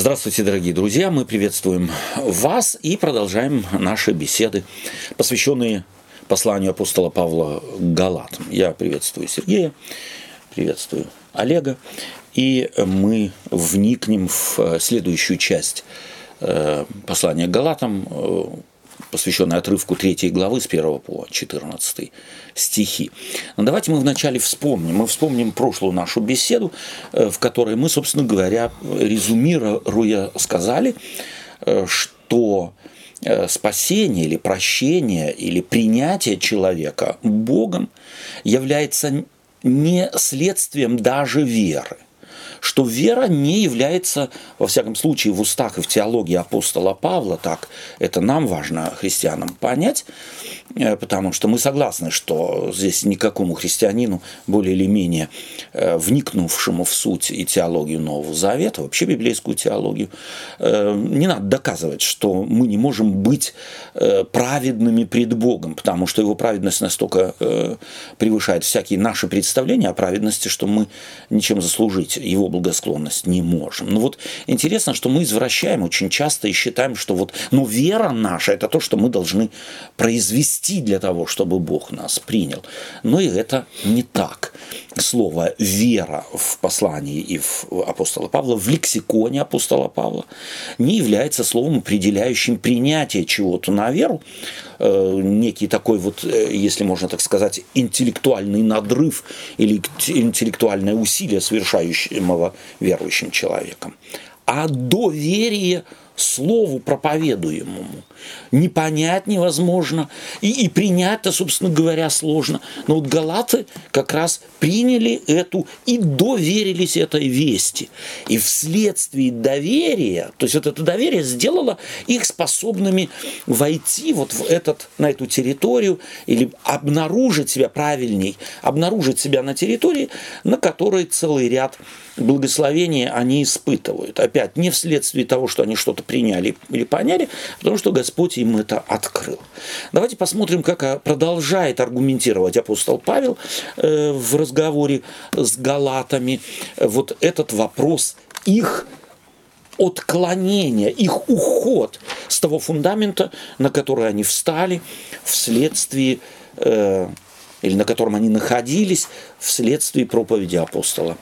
Здравствуйте, дорогие друзья! Мы приветствуем вас и продолжаем наши беседы, посвященные посланию апостола Павла Галатам. Я приветствую Сергея, приветствую Олега, и мы вникнем в следующую часть э, послания к Галатам, э, посвященной отрывку 3 главы с 1 по 14 стихи. Но давайте мы вначале вспомним. Мы вспомним прошлую нашу беседу, э, в которой мы, собственно говоря, резюмируя, сказали, что Э, спасение или прощение или принятие человека Богом является не следствием даже веры – что вера не является, во всяком случае, в устах и в теологии апостола Павла, так это нам важно, христианам, понять, потому что мы согласны, что здесь никакому христианину, более или менее э, вникнувшему в суть и теологию Нового Завета, вообще библейскую теологию, э, не надо доказывать, что мы не можем быть праведными пред Богом, потому что его праведность настолько превышает всякие наши представления о праведности, что мы ничем заслужить его благосклонность не можем. Но ну вот интересно, что мы извращаем очень часто и считаем, что вот, ну, вера наша – это то, что мы должны произвести для того, чтобы Бог нас принял. Но и это не так. Слово «вера» в послании и в апостола Павла, в лексиконе апостола Павла, не является словом, определяющим принятие чего-то на веру, э, некий такой вот, э, если можно так сказать, интеллектуальный надрыв или интеллектуальное усилие, совершающего верующим человеком, а доверие слову проповедуемому. Не понять невозможно, и, и принять-то, собственно говоря, сложно. Но вот галаты как раз приняли эту и доверились этой вести. И вследствие доверия, то есть вот это доверие сделало их способными войти вот в этот, на эту территорию или обнаружить себя правильней, обнаружить себя на территории, на которой целый ряд благословения они испытывают. Опять, не вследствие того, что они что-то приняли или поняли, а потому что Господь им это открыл. Давайте посмотрим, как продолжает аргументировать апостол Павел э, в разговоре с галатами вот этот вопрос их отклонения, их уход с того фундамента, на который они встали вследствие э, или на котором они находились вследствие проповеди апостола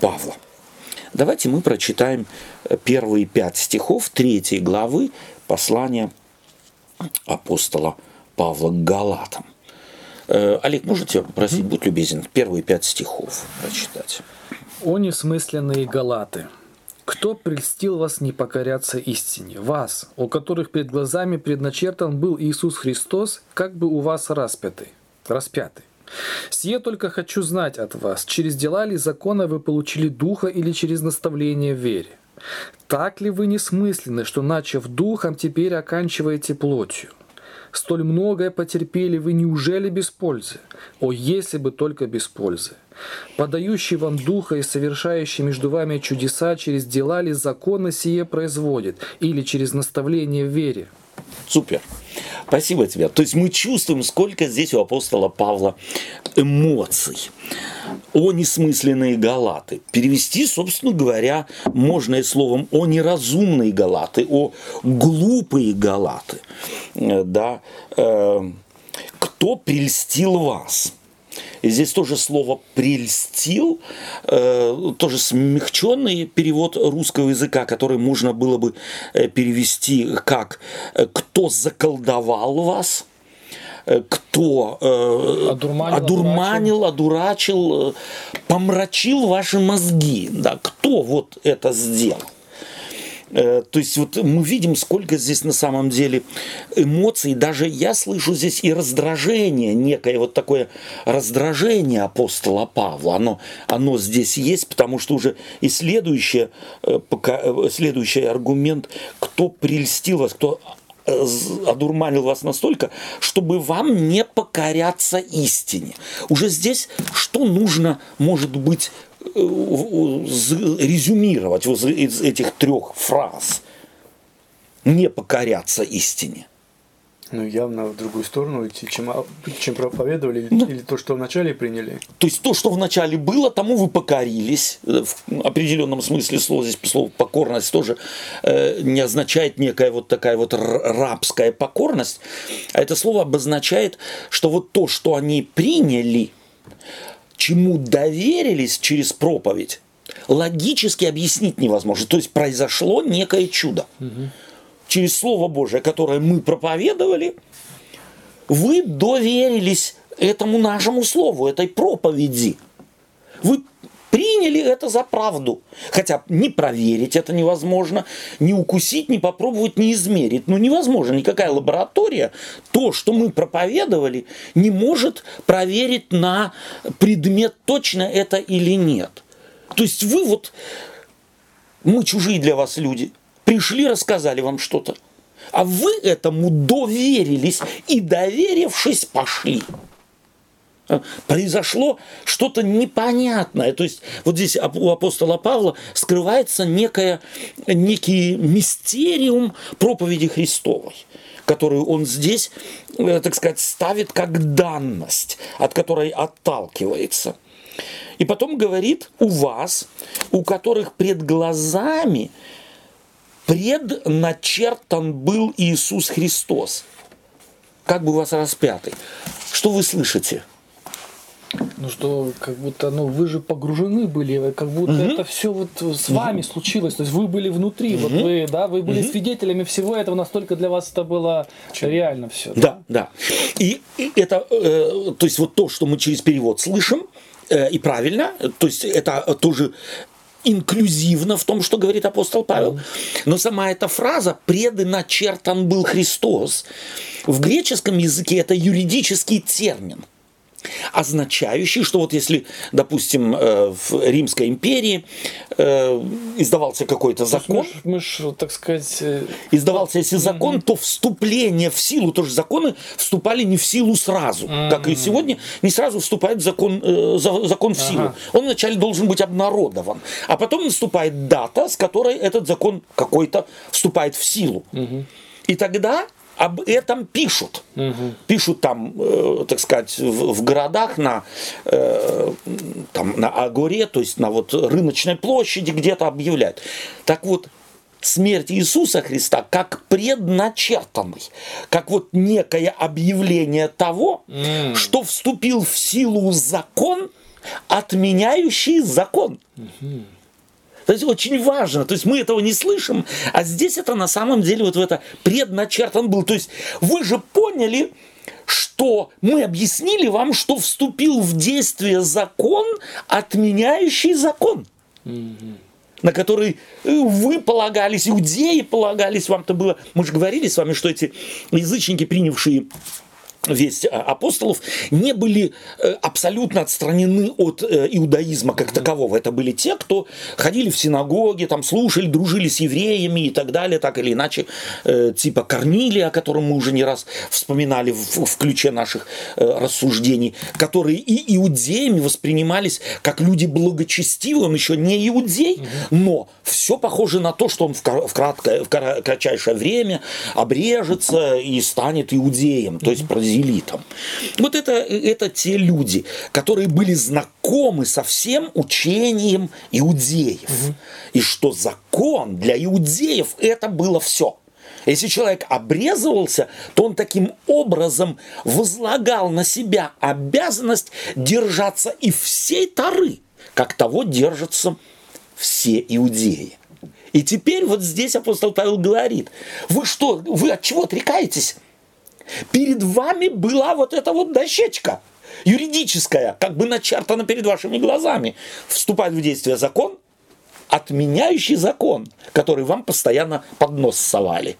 Павла. Давайте мы прочитаем э, первые пять стихов третьей главы послания апостола Павла к Галатам. Э, Олег, можете попросить, будь любезен, первые пять стихов прочитать. «О несмысленные Галаты! Кто прельстил вас не покоряться истине? Вас, у которых перед глазами предначертан был Иисус Христос, как бы у вас распятый, распятый. Сие только хочу знать от вас, через дела ли закона вы получили духа или через наставление в вере? Так ли вы несмысленны, что, начав духом, теперь оканчиваете плотью? Столь многое потерпели вы, неужели без пользы? О, если бы только без пользы! Подающий вам духа и совершающий между вами чудеса через дела ли закона сие производит, или через наставление в вере? Супер. Спасибо тебе. То есть мы чувствуем, сколько здесь у апостола Павла эмоций. О несмысленные галаты. Перевести, собственно говоря, можно и словом о неразумные галаты, о глупые галаты. Э, да. Э, кто прельстил вас? И здесь тоже слово «прельстил», э, тоже смягченный перевод русского языка, который можно было бы э, перевести как э, «кто заколдовал вас», э, кто э, одурманил, одурманил, одурачил, помрачил ваши мозги, да, кто вот это сделал. Э, то есть вот мы видим, сколько здесь на самом деле эмоций. Даже я слышу здесь и раздражение, некое вот такое раздражение апостола Павла. Оно, оно здесь есть, потому что уже и следующее, э, э, следующий аргумент, кто прельстил вас, кто одурманил вас настолько, чтобы вам не покоряться истине. Уже здесь что нужно, может быть, резюмировать вот из этих трех фраз? Не покоряться истине. Ну, явно в другую сторону идти, чем, а, чем проповедовали, да. или то, что вначале приняли. То есть то, что вначале было, тому вы покорились. Э, в определенном смысле слова здесь слово покорность тоже э, не означает некая вот такая вот рабская покорность, а это слово обозначает, что вот то, что они приняли, чему доверились через проповедь, логически объяснить невозможно. То есть произошло некое чудо. Угу через Слово Божие, которое мы проповедовали, вы доверились этому нашему Слову, этой проповеди. Вы приняли это за правду. Хотя не проверить это невозможно, не укусить, не попробовать, не измерить. Ну невозможно, никакая лаборатория то, что мы проповедовали, не может проверить на предмет, точно это или нет. То есть вы вот, мы чужие для вас люди – пришли, рассказали вам что-то. А вы этому доверились и, доверившись, пошли. Произошло что-то непонятное. То есть вот здесь у апостола Павла скрывается некое, некий мистериум проповеди Христовой которую он здесь, э, так сказать, ставит как данность, от которой отталкивается. И потом говорит, у вас, у которых пред глазами предначертан был Иисус Христос, как бы у вас распятый. Что вы слышите? Ну что, как будто, ну вы же погружены были, как будто угу. это все вот с вами угу. случилось, то есть вы были внутри, угу. вот вы, да, вы были угу. свидетелями всего этого, настолько для вас это было Чем? реально все. Да, да. И, и это, э, то есть вот то, что мы через перевод слышим, э, и правильно, то есть это тоже инклюзивно в том, что говорит апостол Павел. Но сама эта фраза «предначертан был Христос» в греческом языке это юридический термин означающий, что вот если, допустим, э, в Римской империи э, издавался какой-то закон, мы ж, мы ж, так сказать, э, издавался если закон, то вступление в силу, тоже законы вступали не в силу сразу, как и сегодня, не сразу вступает закон, закон в силу. Ага. Он вначале должен быть обнародован, а потом наступает дата, с которой этот закон какой-то вступает в силу. Угу. И тогда об этом пишут. Угу. Пишут там, э, так сказать, в, в городах на, э, там, на Агоре, то есть на вот рыночной площади где-то объявляют. Так вот, смерть Иисуса Христа как предначертанный, как вот некое объявление того, mm. что вступил в силу закон, отменяющий закон. Mm-hmm. То есть очень важно, то есть мы этого не слышим, а здесь это на самом деле вот в это предначертан был. То есть вы же поняли, что мы объяснили вам, что вступил в действие закон, отменяющий закон. Mm-hmm на который вы полагались, иудеи полагались, вам-то было, мы же говорили с вами, что эти язычники, принявшие весть апостолов не были э, абсолютно отстранены от э, иудаизма как такового. Это были те, кто ходили в синагоги, там слушали, дружили с евреями и так далее, так или иначе, э, типа Корнилия, о котором мы уже не раз вспоминали в, в ключе наших рассуждений, которые и иудеями воспринимались как люди благочестивые, он еще не иудей, но все похоже на то, что он в, краткое, в кратчайшее время обрежется и станет иудеем, то есть бразилитам. Вот это, это те люди, которые были знакомы со всем учением иудеев. Угу. И что закон для иудеев это было все. Если человек обрезывался, то он таким образом возлагал на себя обязанность держаться и всей Тары, как того держатся все иудеи. И теперь вот здесь апостол Павел говорит, вы что, вы от чего отрекаетесь? Перед вами была вот эта вот дощечка юридическая, как бы начертана перед вашими глазами. Вступает в действие закон, отменяющий закон, который вам постоянно под нос совали.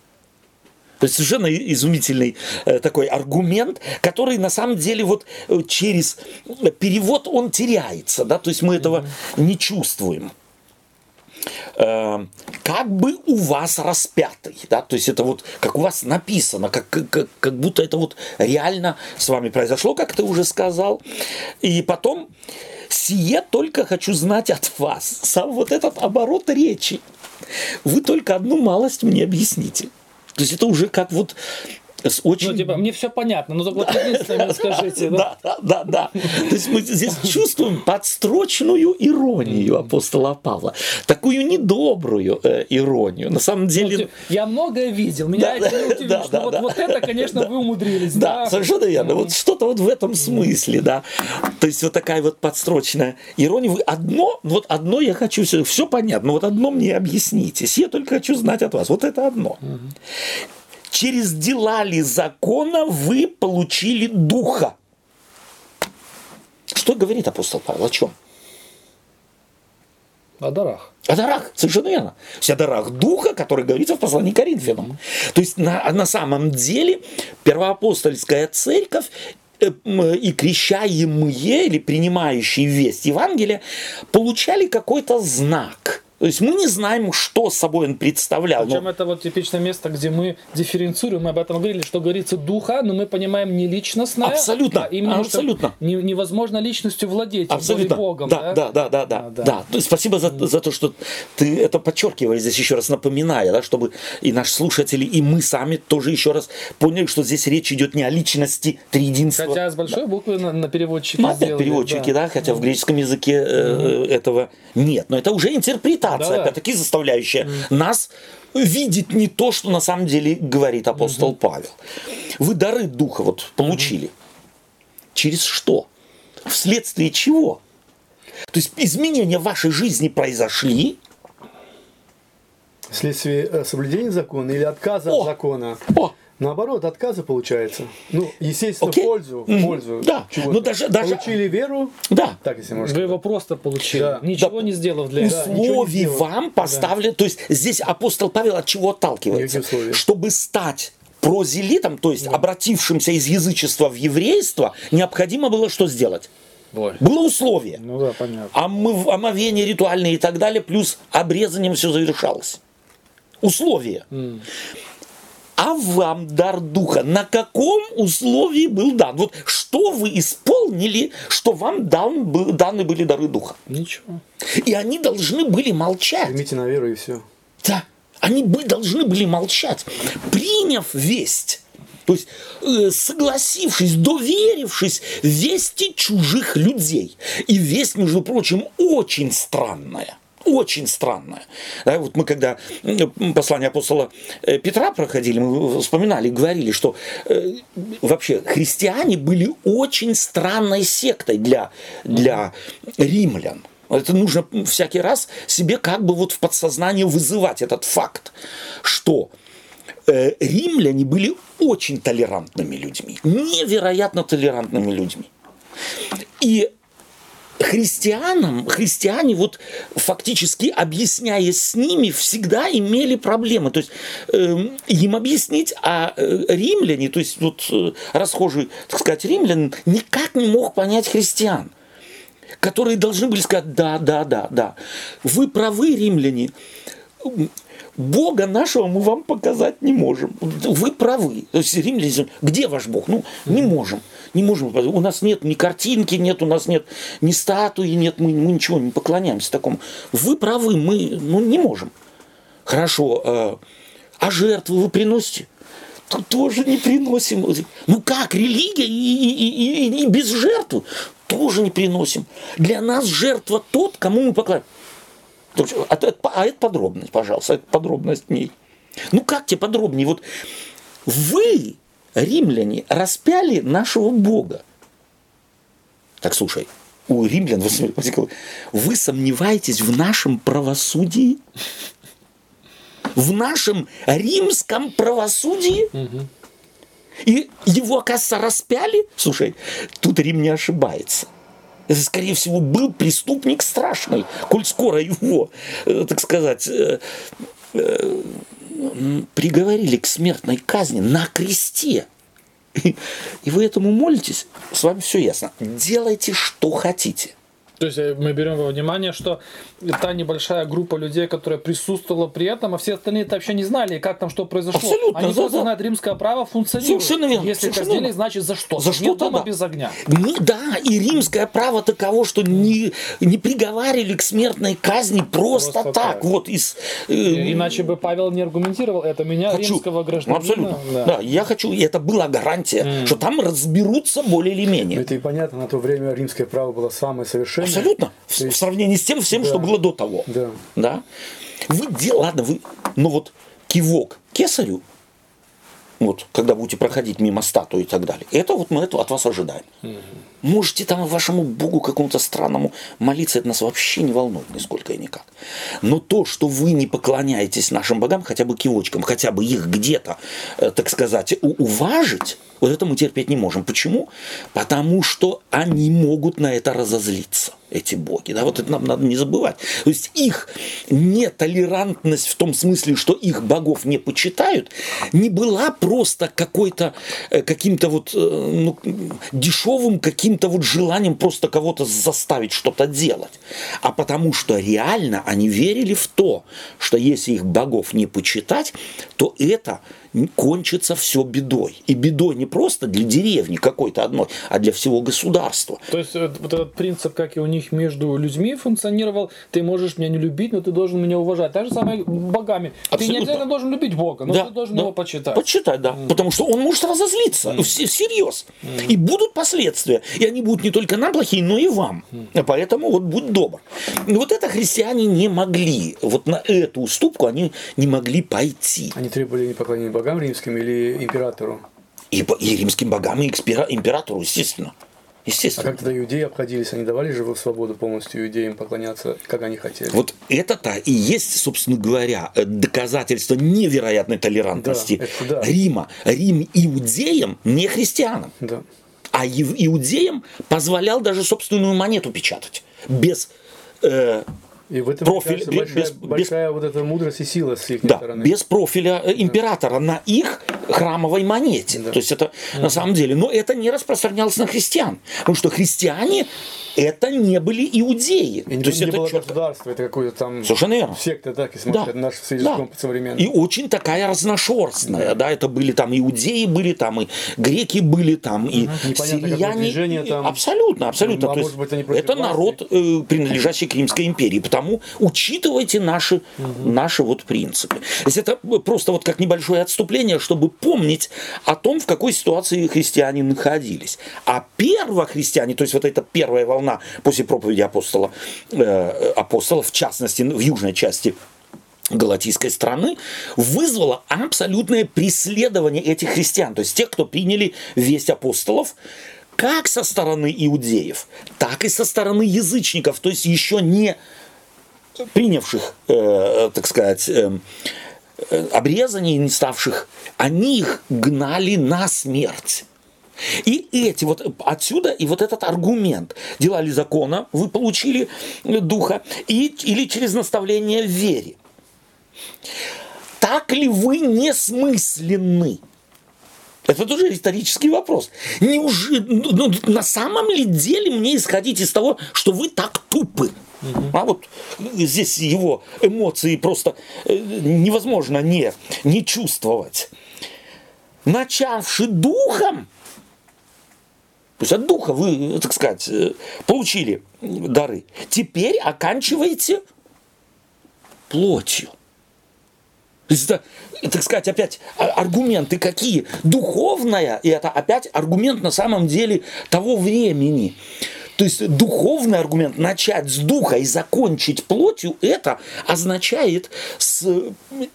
То есть совершенно изумительный э, такой аргумент, который на самом деле вот э, через перевод он теряется, да, то есть мы этого не чувствуем. Э, как бы у вас распятый, да, то есть это вот как у вас написано, как, как, как будто это вот реально с вами произошло, как ты уже сказал, и потом сие только хочу знать от вас, сам вот этот оборот речи, вы только одну малость мне объясните, то есть это уже как вот с очень... Ну, типа, мне все понятно, но только вот единственное скажите. Да, да, да, да. То есть мы здесь чувствуем подстрочную иронию апостола Павла. Такую недобрую э, иронию. На самом деле... Ну, я многое видел, меня Да, это удивило, да, что да, вот, да. вот это, конечно, вы умудрились. Да, совершенно верно. Вот что-то вот в этом смысле, да. То есть вот такая вот подстрочная ирония. Вы одно, вот одно я хочу, все, понятно, но вот одно мне объясните. Я только хочу знать от вас. Вот это одно. Через дела ли закона вы получили духа? Что говорит апостол Павел? О чем? О дарах. О дарах, совершенно верно. То есть о дарах духа, который говорится в послании Коринфянам. То есть на, на самом деле первоапостольская церковь э, и крещаемые или принимающие весть Евангелия получали какой-то знак. То есть мы не знаем, что собой он представлял. но- Причем это вот типичное место, где мы дифференцируем, мы об этом говорили, что говорится духа, но мы понимаем не личностное, Абсолютно, а именно абсолютно. не- невозможно личностью владеть, более Абсолютно. Богом. да, да, да, да, да, А, да. да. То есть Спасибо за, за то, что ты это подчеркиваешь здесь еще раз напоминая, да, чтобы и наши слушатели, и мы сами тоже еще раз поняли, что здесь речь идет не о личности триединства. Хотя с большой буквы на, на переводчике Ну, опять сделали, переводчики, да. хотя в греческом языке э, этого нет. Но это уже интерпретация, Да-да. опять-таки заставляющая нас видеть не то, что на самом деле говорит апостол Павел. Вы дары духа вот получили. Через что? Вследствие чего? То есть изменения в вашей жизни произошли. Вследствие э, соблюдения закона или отказа О! от закона? О, Наоборот, отказа получается. Ну, естественно, Окей. в пользу, в пользу Да. чего-то. Ну, даже- даже- Получили веру, да. так если можно Вы его просто получили, Да. ничего Да. не сделав для этого. условий сделал. вам поставлен. То есть здесь апостол Павел от чего отталкивается? Чтобы стать прозелитом, то есть обратившимся из язычества в еврейство, необходимо было что сделать? Ой. Было условие. Ну да, понятно. Омыв- омовение ритуальные и так далее, плюс обрезанием все завершалось. Условие. А вам дар духа на каком условии был дан? Вот что вы исполнили, что вам дан, бы- даны были дары духа? Ничего. И они должны были молчать. Примите на веру и все. Да, они бы, должны были молчать, приняв весть. То есть э, согласившись, доверившись вести чужих людей. И весть, между прочим, очень странная. Очень странная. Да, вот мы когда послание апостола э, Петра проходили, мы вспоминали, говорили, что э, вообще христиане были очень странной сектой для, для римлян. Это нужно всякий раз себе как бы вот в подсознание вызывать этот факт, что э, римляне были очень толерантными людьми, невероятно толерантными людьми. И христианам, христиане вот фактически объясняясь с ними, всегда имели проблемы. То есть эм, им объяснить, а э, римляне, то есть вот э, расхожий, так сказать, римлян, никак не мог понять христиан которые должны были сказать, да, да, да, да, вы правы, римляне, Бога нашего мы вам показать не можем. Вы правы. То есть римляне, где ваш Бог? Ну, не можем. Не можем. У нас нет ни картинки, нет, у нас нет ни статуи, нет, мы, мы ничего не поклоняемся такому. Вы правы, мы ну, не можем. Хорошо. э, А жертвы вы приносите? То тоже не приносим. Ну как, религия и, и- и- и- без жертвы? Тоже не приносим. Для нас жертва тот, кому мы поклоняемся. А, это- а это подробность, пожалуйста, это подробность ней. Ну как тебе подробнее? Вот вы, римляне, распяли нашего Бога. Так слушай, у римлян вы сомневаетесь в нашем правосудии? В нашем римском правосудии? И его, оказывается, распяли? Слушай, тут Рим не ошибается. Это, скорее всего, был преступник страшный, коль скоро его, э, так сказать, э, э, приговорили к смертной казни на кресте. И вы этому молитесь, с вами все ясно. Делайте, что хотите. То есть э, мы берем во внимание, что та небольшая группа людей, которая присутствовала при этом, а все остальные это вообще не знали, как там что произошло. Абсолютно, Они да, просто да. знают римское право функционирует. Совершенно верно, Если совершенно казнили, верно. значит за что? За Нет что-то, дома да. без огня. Не, да, и римское право таково, что не, не приговаривали к смертной казни просто, Просто так. так. Вот из... э, Иначе бы Павел не аргументировал это. Меня, хочу. римского гражданина. Абсолютно. да. Да. я хочу, и это была гарантия, что там разберутся более или менее. Это и понятно, на то время римское право было самое совершенное. Абсолютно. В, То в есть- сравнении с тем всем, что Да. было до того. Да. Да? Вы де- ладно, вы, ну вот кивок кесарю, вот, когда будете проходить мимо статуи и так далее, это вот мы это от вас ожидаем. Можете там вашему богу какому-то странному молиться, это нас вообще не волнует нисколько и никак. Но то, что вы не поклоняетесь нашим богам, хотя бы кивочкам, хотя бы их где-то, э, так сказать, уважить, вот это мы терпеть не можем. Почему? Потому что они могут на это разозлиться, эти боги. Да, вот это нам надо не забывать. То есть их нетолерантность в том смысле, что их богов не почитают, не была просто какой-то, э, каким-то вот э, ну, дешевым каким-то вот желанием просто кого-то заставить что-то делать, а потому что реально они верили в то, что если их богов не почитать, то это кончится все бедой. И бедой не просто для деревни какой-то одной, а для всего государства. То есть э, вот этот принцип, как и у них между людьми функционировал, ты можешь меня не любить, но ты должен меня уважать. Так же самое богами. Ты Абсолютно. не обязательно должен любить Бога, но ты должен его почитать. Почитать, да. Потому что он может разозлиться ну, вс- всерьез. И будут последствия. И они будут не только нам плохие, но и вам. Поэтому вот будь добр. И вот это христиане не могли. Вот на эту уступку они не могли пойти. Они требовали не поклонения богам римским или императору. И, и римским богам, и императору, естественно. А Естественно. как тогда иудеи обходились? Они давали же свободу полностью иудеям поклоняться, как они хотели. Вот это-то и есть, собственно говоря, э, доказательство невероятной толерантности Да, да. Рима. Рим иудеям, не христианам. Да. А иудеям позволял даже собственную монету печатать. Без, э, И в этом Профиль, кажется, без- большая, без- большая вот эта мудрость и сила с их да, стороны. без профиля императора на их храмовой монете. Да. То есть это на самом деле. Но это не распространялось на христиан. Потому что христиане это не были иудеи. И не, То есть не это было чётко- государство, это какое-то там Совершенно верно. секта, так, если Да. наш Да. языком современным. И очень такая разношерстная, да. это были там иудеи были там, и греки были там, и Непонятно, движение и- там. Абсолютно, абсолютно. А То может есть быть, они это власти? народ, э, принадлежащий к Римской империи, потому учитывайте наши, наши вот принципы. То есть это просто вот как небольшое отступление, чтобы помнить о том, в какой ситуации христиане находились. А первохристиане, то есть вот эта первая волна после проповеди апостола, э, апостола, в частности, в южной части галатийской страны вызвало абсолютное преследование этих христиан, то есть тех, кто приняли весть апостолов, как со стороны иудеев, так и со стороны язычников, то есть еще не принявших, э, так сказать, э, э, обрезание, не ставших, они их гнали на смерть. И эти вот отсюда и вот этот аргумент. Дела ли закона вы получили э, духа и, или через наставление в вере. Так ли вы несмысленны? Это тоже риторический вопрос. Неужели, ну, на самом ли деле мне исходить из того, что вы так тупы? А вот здесь его эмоции просто э, невозможно не, не чувствовать. Начавши духом, то есть от духа вы, так сказать, э, получили дары, теперь оканчиваете плотью. То есть это, так сказать, опять а- аргументы какие? Духовная, и это опять аргумент на самом деле того времени. То есть духовный аргумент начать с духа и закончить плотью, это означает с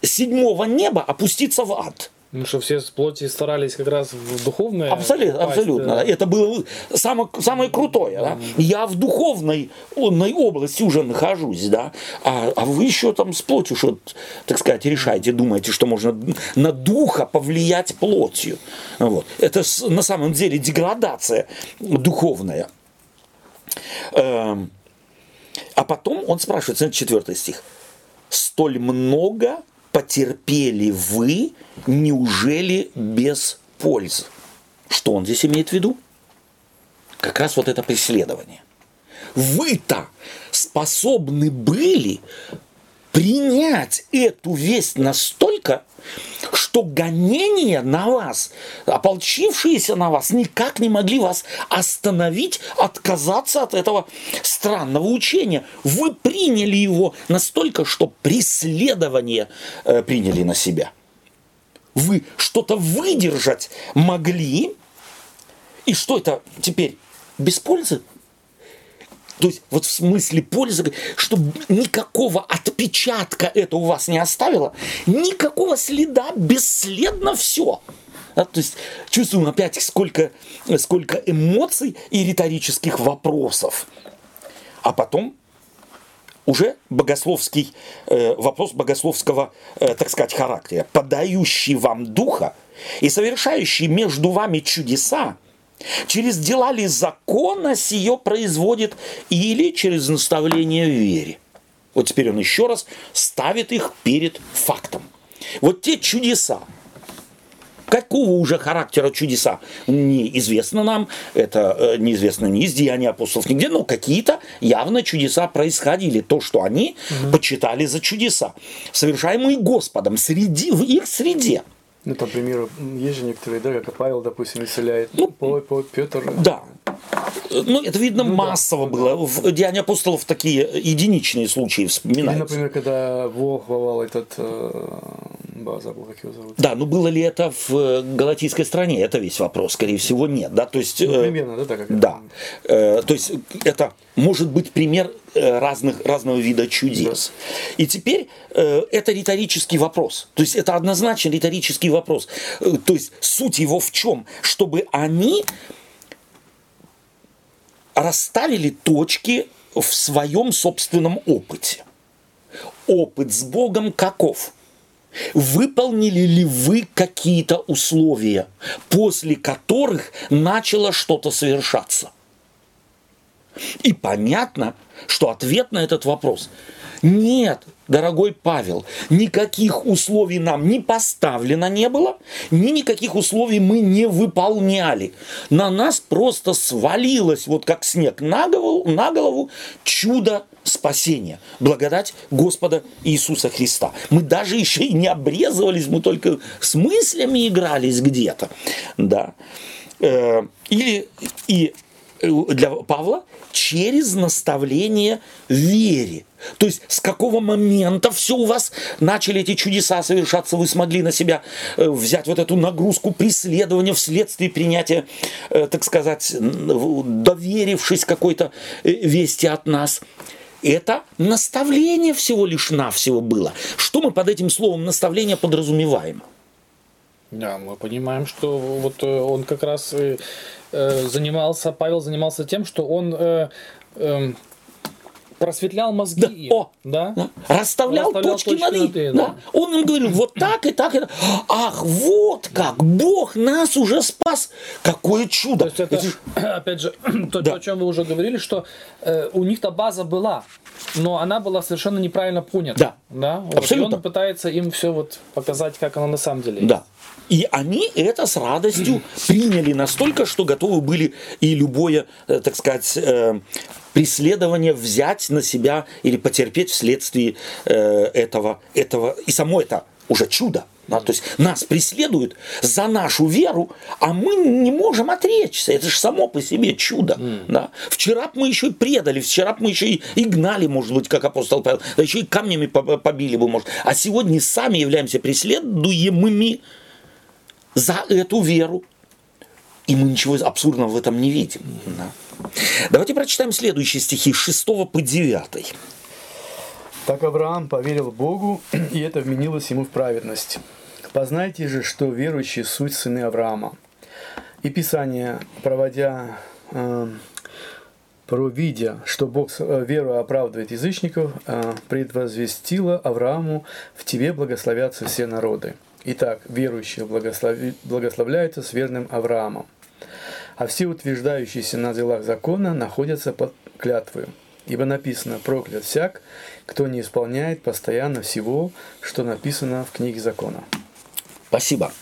седьмого неба опуститься в ад. Потому что все с плоти старались как раз в духовное. Абсолютно, попасть, абсолютно. да. Это было самое, самое крутое. Да? Я в духовной онной области уже нахожусь, да, а, а вы еще там с плотью, что, так сказать, решаете, думаете, что можно на духа повлиять плотью. Вот. Это на самом деле деградация духовная. Эм, А потом он спрашивает, смотрите, четвертый стих. «Столь много потерпели вы, неужели без пользы?» Что он здесь имеет в виду? Как раз вот это преследование. вы-то способны были принять эту весть настолько, что гонения на вас, ополчившиеся на вас, никак не могли вас остановить, отказаться от этого странного учения. Вы приняли его настолько, что преследование э, приняли на себя. Вы что-то выдержать могли, и что это теперь? Без пользы? То есть вот в смысле пользы, чтобы никакого отпечатка это у вас не оставило, никакого следа, бесследно все. Да, то есть чувствуем опять сколько, сколько эмоций и риторических вопросов. А потом уже богословский э, вопрос богословского, э, так сказать, характера, подающий вам духа и совершающий между вами чудеса, Через дела ли закона сие производит или через наставление в вере? Вот теперь он еще раз ставит их перед фактом. Вот те чудеса, Какого уже характера чудеса неизвестно нам, это э, неизвестно ни из деяний апостолов, нигде, но какие-то явно чудеса происходили, то, что они угу. почитали за чудеса, совершаемые Господом среди, в их среде. Ну, там, например, есть же некоторые, да, как Павел, допустим, исцеляет, ну, по, по, Петр. Да. Ну, это, видно, ну, массово да, было. В Деянии апостолов такие единичные случаи вспоминаются. Или, например, когда Бог вовал этот... Э, забыл, как его зовут. Да, ну было ли это в э, галатийской стране? Это весь вопрос. Скорее всего, нет. Да, то есть, ну, э, примерно, да, так как Да. Э, то есть, это может быть пример э, разных, разного вида чудес. Да. И теперь э, это риторический вопрос. То есть это однозначно риторический вопрос. Э, то есть суть его в чем? Чтобы они расставили точки в своем собственном опыте. Опыт с Богом каков? Выполнили ли вы какие-то условия, после которых начало что-то совершаться? И понятно, что ответ на этот вопрос – нет, дорогой Павел, никаких условий нам не поставлено не было, ни никаких условий мы не выполняли. На нас просто свалилось, вот как снег на голову, на голову чудо спасения, благодать Господа Иисуса Христа. Мы даже еще и не обрезывались, мы только с мыслями игрались где-то. Да. Э, или и Э, для Павла через наставление вере. То есть с какого момента все у вас начали эти чудеса совершаться, вы смогли на себя э, взять вот эту нагрузку преследования вследствие принятия, так сказать, доверившись какой-то вести от нас. Это наставление всего лишь навсего было. Что мы под этим словом наставление подразумеваем? Да, мы понимаем, что вот он как раз Э, занимался, Павел занимался тем, что он э, э, просветлял мозги. Да. О, да? да. Расставлял, Расставлял точки, точки над «и». Да. да. Он им говорил, вот так и так. И так. Ах, вот как, Бог нас уже спас. Какое чудо. То есть это, это... опять же, то, да. о чем вы уже говорили, что э, у них-то база была, но она была совершенно неправильно понята. Да, да? Вот, абсолютно. И он пытается им все вот показать, как оно на самом деле Да. И они это с радостью приняли настолько, что готовы были и любое, э, так сказать, э, преследование взять на себя или потерпеть вследствие э, этого, этого. И само это уже чудо. Да, то есть нас преследуют за нашу веру, а мы не можем отречься. Это же само по себе чудо. Mm. Да. Вчера мы еще и предали, вчера мы еще и, гнали, может быть, как апостол Павел, да еще и камнями побили бы, может. А сегодня сами являемся преследуемыми за эту веру. И мы ничего абсурдного в этом не видим. Да. Давайте прочитаем следующие стихи с 6 по 9. Так Авраам поверил Богу, и это вменилось ему в праведность. Познайте же, что верующие суть сыны Авраама. И Писание, проводя, э, провидя, что Бог э, веру оправдывает язычников, э, предвозвестило Аврааму, в тебе благословятся все народы. Итак, верующие благослови, благословляются с верным Авраамом. А все утверждающиеся на делах закона находятся под клятвою. Ибо написано «проклят всяк, кто не исполняет постоянно всего, что написано в книге закона». Спасибо.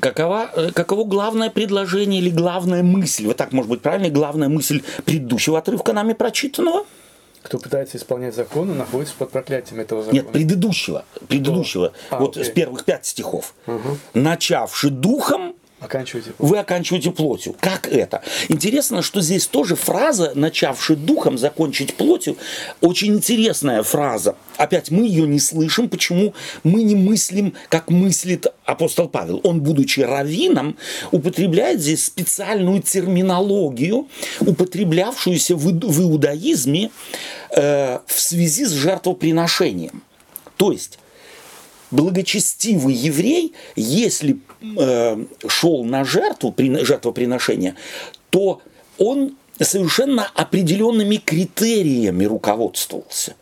какова, э, каково главное предложение или главная мысль, вот так может быть правильно, главная мысль предыдущего отрывка нами прочитанного? Кто пытается исполнять законы, находится под проклятием этого закона. Нет, предыдущего, предыдущего, А, вот окей. с первых пять стихов. Мгм. Начавши духом, Оканчивайте. вы оканчиваете плотью. Как это? Интересно, что здесь тоже фраза, начавши духом, закончить плотью, очень интересная фраза. Опять мы ее не слышим. Почему? Мы не мыслим, как мыслит апостол Павел. Он, будучи раввином, употребляет здесь специальную терминологию, употреблявшуюся в иудаизме э, в связи с жертвоприношением. То есть благочестивый еврей, если э, шел на жертву, при- жертвоприношение, то он совершенно определенными критериями руководствовался.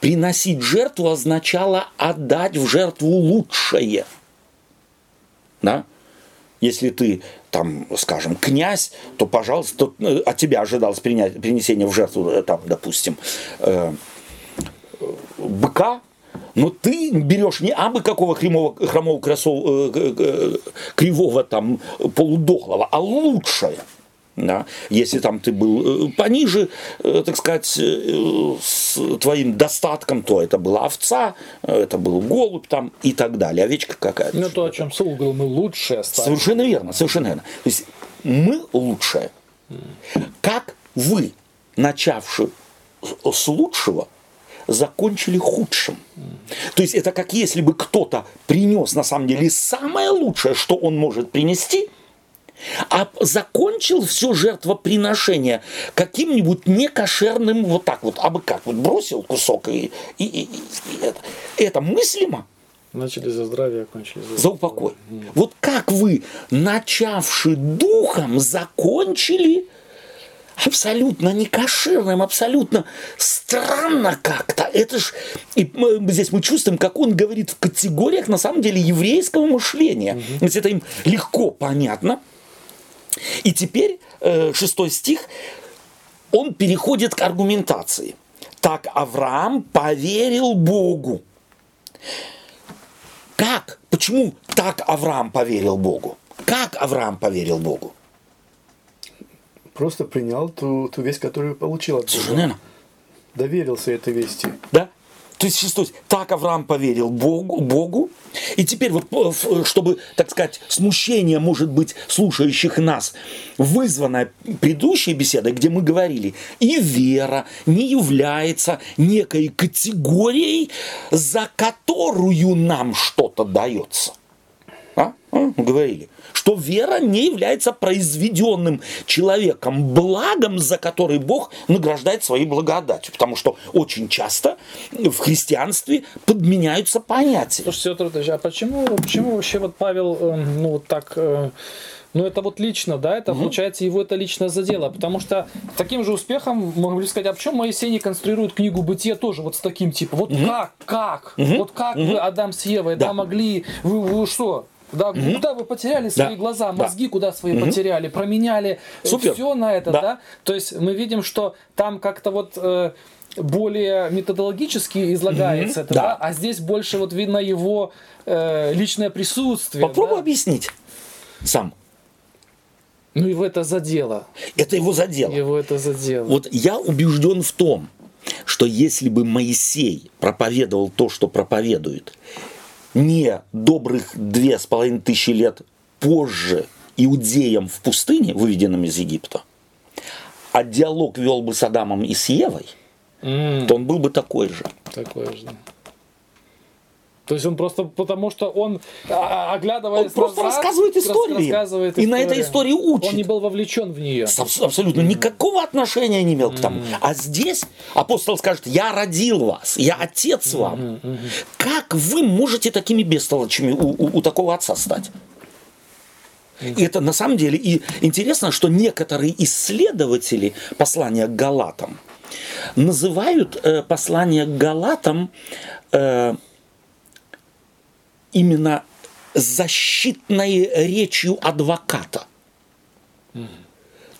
Приносить жертву означало отдать в жертву лучшее. Да? Если ты, там, скажем, князь, то, пожалуйста, от тебя ожидалось принять, принесение в жертву, э, там, допустим, э, быка, но ты берешь не абы какого хромого, хромого красов, э, э, кривого там полудохлого, а лучшее. Да? Если там ты был э, пониже, так сказать, с твоим достатком, то это была овца, это был голубь там и так далее, овечка какая-то. Ну, то, о чем говорил, мы лучшие оставим. Совершенно верно, совершенно верно. То есть мы лучшее. Как вы, начавши с лучшего, закончили худшим. То есть это как если бы кто-то принес на самом деле самое лучшее, что он может принести, а закончил все жертвоприношение каким-нибудь некошерным вот так вот, абы как, вот бросил кусок и, и, и- и это. Это мыслимо? Начали за здравие, окончили за... за упокой. Вот как вы, начавши духом, закончили абсолютно некошерным, абсолютно странно как-то. Это ж и мы- здесь мы чувствуем, как он говорит в категориях на самом деле еврейского мышления. Ведь это им легко понятно. И теперь э, шестой стих, он переходит к аргументации. Так Авраам поверил Богу. Как? Почему так Авраам поверил Богу? Как Авраам поверил Богу? Просто принял ту, ту весть, которую получил от Бога. верно. Доверился этой вести. Да? То есть, шестой, так Авраам поверил Богу, Богу. И теперь, вот, э, ф- чтобы, так сказать, смущение, может быть, слушающих нас, вызванное предыдущей беседой, где мы говорили, и вера не является некой категорией, за которую нам что-то дается. А? А? Мы говорили, что вера не является произведенным человеком благом, за который Бог награждает своей благодатью. Потому что очень часто в христианстве подменяются понятия. Слушайте, Петр Анатольевич, а почему, почему вообще вот Павел, э, ну, вот так, э, ну, это вот лично, да, это, получается, его это лично задело, потому что таким же успехом, можно сказать, а почему Моисей не конструирует книгу Бытия тоже вот с таким типом, вот как, как, вот как вы, Адам с Евой, да, Да. могли, вы, вы что, да, куда вы потеряли свои Да. глаза, Да. мозги куда свои потеряли, променяли Супер. все на это, Да. да. То есть мы видим, что там как-то вот э, более методологически излагается это, да. да. а здесь больше вот видно его э, личное присутствие. Попробуй да. объяснить сам. Ну его это задело, Это его задело. его это задело. Вот я убежден в том, что если бы Моисей проповедовал то, что проповедует, не добрых две с половиной тысячи лет позже иудеям в пустыне, выведенным из Египта, а диалог вел бы с Адамом и с Евой, М, то он был бы такой же. такое же. То есть он просто потому, что он, а, оглядываясь Он просто назад, рассказывает рас- историю. рассказывает И на этой истории учит. Он не был вовлечен в нее. Абс- Абсолютно никакого отношения не имел к тому. А здесь апостол скажет, я родил вас, я отец вам. Как вы можете такими бестолочами у, у- у такого отца стать? И это на самом деле и интересно, что некоторые исследователи послания к Галатам называют э, послание к Галатам э, именно защитной речью адвоката.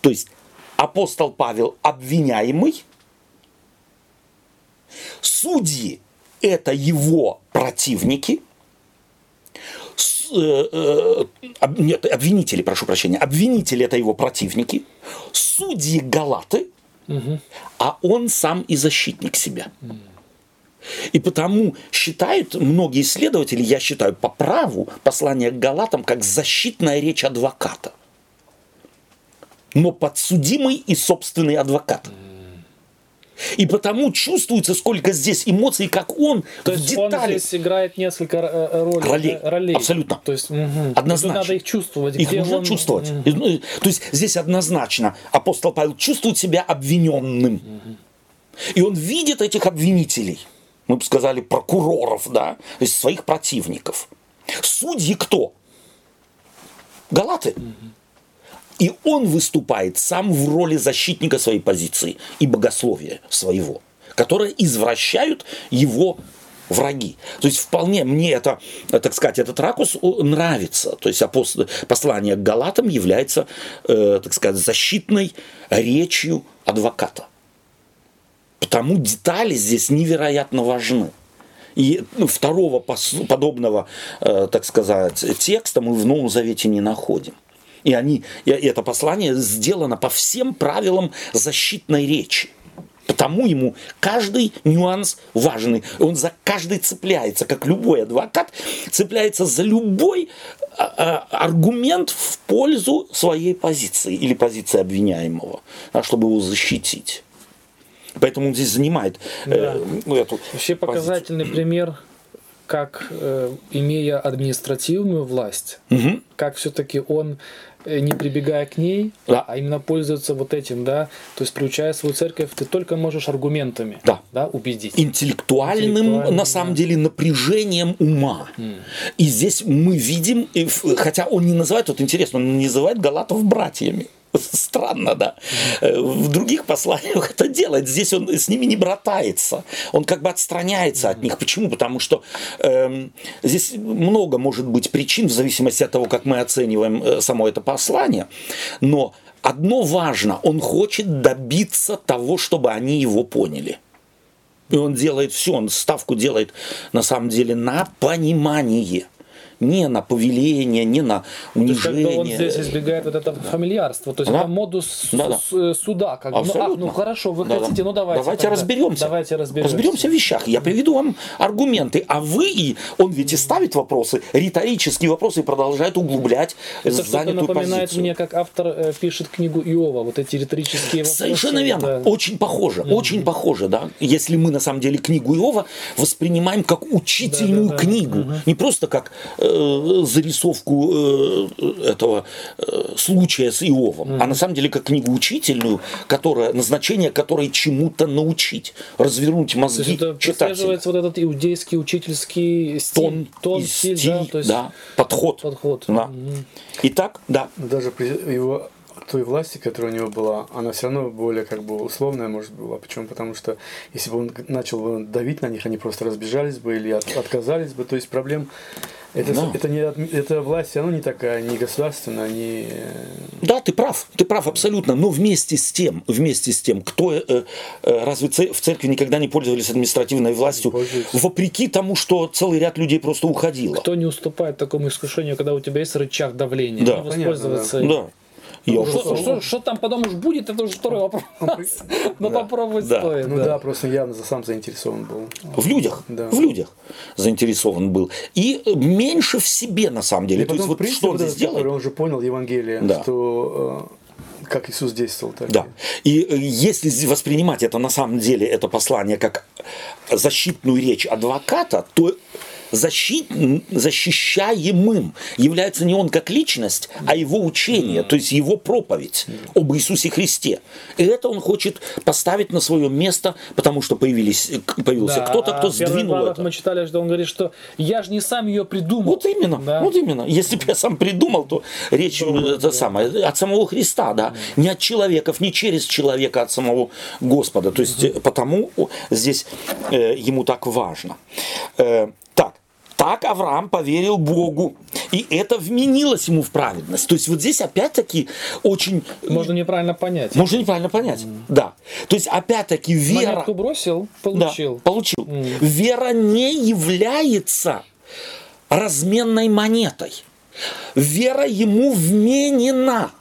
То есть апостол Павел обвиняемый, судьи это его противники, с- э, э, нет, обвинители, прошу прощения, обвинители это его противники, судьи Галаты, а он сам и защитник себя. И потому считают многие исследователи, я считаю по праву, послание к Галатам как защитная речь адвоката. Но подсудимый и собственный адвокат. И потому чувствуется, сколько здесь эмоций, как он То в есть он здесь играет несколько э, ролей. Ролей. э, ролей. Абсолютно. То есть, мгм. Однозначно. Тут надо их чувствовать. Их нужно он- чувствовать. Ну, То есть здесь однозначно апостол Павел чувствует себя обвиненным. И он видит этих обвинителей, мы бы сказали, прокуроров, да, то есть своих противников. Судьи кто? Галаты. И он выступает сам в роли защитника своей позиции и богословия своего, которые извращают его враги. То есть вполне мне это, э, так сказать, этот ракурс нравится. То есть апостол, послание к Галатам является, э, так сказать, защитной речью адвоката. Потому детали здесь невероятно важны. И ну, второго подобного, э, так сказать, текста мы в Новом Завете не находим. И, они, и это послание сделано по всем правилам защитной речи. Потому ему каждый нюанс важный. Он за каждый цепляется, как любой адвокат, цепляется за любой а, а, аргумент в пользу своей позиции или позиции обвиняемого, а, чтобы его защитить. Поэтому он здесь занимает э, ну, эту Вообще показательный пример, как, э, имея административную власть, Мгм. как все-таки он, э, не прибегая к ней, Да. а именно пользуется вот этим, да, то есть приучая свою церковь, ты только можешь аргументами Да. убедить. интеллектуальным, Интеллектуальным, на самом да. деле, напряжением ума. И здесь мы видим, хотя он не называет, вот интересно, он не называет галатов братьями. Странно, да. Э, В других посланиях это делает. Здесь он с ними не братается. Он как бы отстраняется от них. Почему? Потому что эм, здесь много может быть причин в зависимости от того, как мы оцениваем э, само это послание. Но одно важно, он хочет добиться того, чтобы они его поняли. И он делает все, он ставку делает на самом деле на понимание. Не на повеление, не на То есть как бы он унижение. здесь избегает вот этого фамильярства, то есть Да. это модус Да, да. э, суда. Как бы. Ну, а, Абсолютно. ну хорошо, вы Да, да. хотите, ну давайте. Давайте тогда. разберемся. Давайте разберемся. Разберемся в вещах. Я приведу вам аргументы. А вы, и он ведь и ставит вопросы, риторические вопросы, и продолжает углублять Это что-то занятую напоминает позицию. мне, как автор э, пишет книгу Иова, вот эти риторические вопросы. Совершенно верно. да. Очень похоже. Очень похоже, да. Если мы на самом деле книгу Иова воспринимаем как учительную Да-да-да. книгу, не просто как э, зарисовку э, этого э, случая с Иовом, а на самом деле как книгу учительную, которая, назначение которой чему-то научить, развернуть То есть мозги это читателя. прослеживается вот этот иудейский учительский стиль, Тон, и стиль, стиль, да, то есть да, подход. подход. Да. Мгм. Итак, да. Даже при его той власти, которая у него была, она все равно более как бы условная, может, была. Почему? Потому что если бы он начал бы давить на них, они просто разбежались бы или от- отказались бы. То есть проблем это, Да. это не эта власть, она не такая, не государственная, не Да, ты прав, ты прав абсолютно. Но вместе с тем, вместе с тем, кто э, э, разве в церкви никогда не пользовались административной властью, вопреки тому, что целый ряд людей просто уходило. Кто не уступает такому искушению, когда у тебя есть рычаг давления, Да. воспользоваться. им. Да. Я Что, уже- что- что там потом уж будет, это уже второй вопрос. Но попробовать Да. стоит. ну да. да. просто явно за- сам заинтересован был. в людях, Да. в людях заинтересован был. И э, меньше в себе, на самом деле. И То есть вот что он здесь делает? он же понял Евангелие, Да. что э, как Иисус действовал, так Да. И э, если воспринимать это на самом деле, это послание как защитную речь адвоката, то защит, защищаемым является не он как личность, а его учение, то есть его проповедь об Иисусе Христе. И это он хочет поставить на свое место, потому что появились, появился Да, кто-то, кто а сдвинул это. мы читали, что он говорит, что я же не сам ее придумал. Вот именно, Да. вот именно. Если бы я сам придумал, то речь э, это самое, от самого Христа, да, не от человеков, не через человека, а от самого Господа. То есть э, потому здесь э, ему так важно. Э, так. Авраам поверил Богу, и это вменилось ему в праведность. То есть вот здесь опять-таки очень... Можно неправильно понять. Можно неправильно понять. Да. То есть опять-таки вера... Монетку бросил, Да, получил. получил. Вера не является разменной монетой. Вера ему вменена.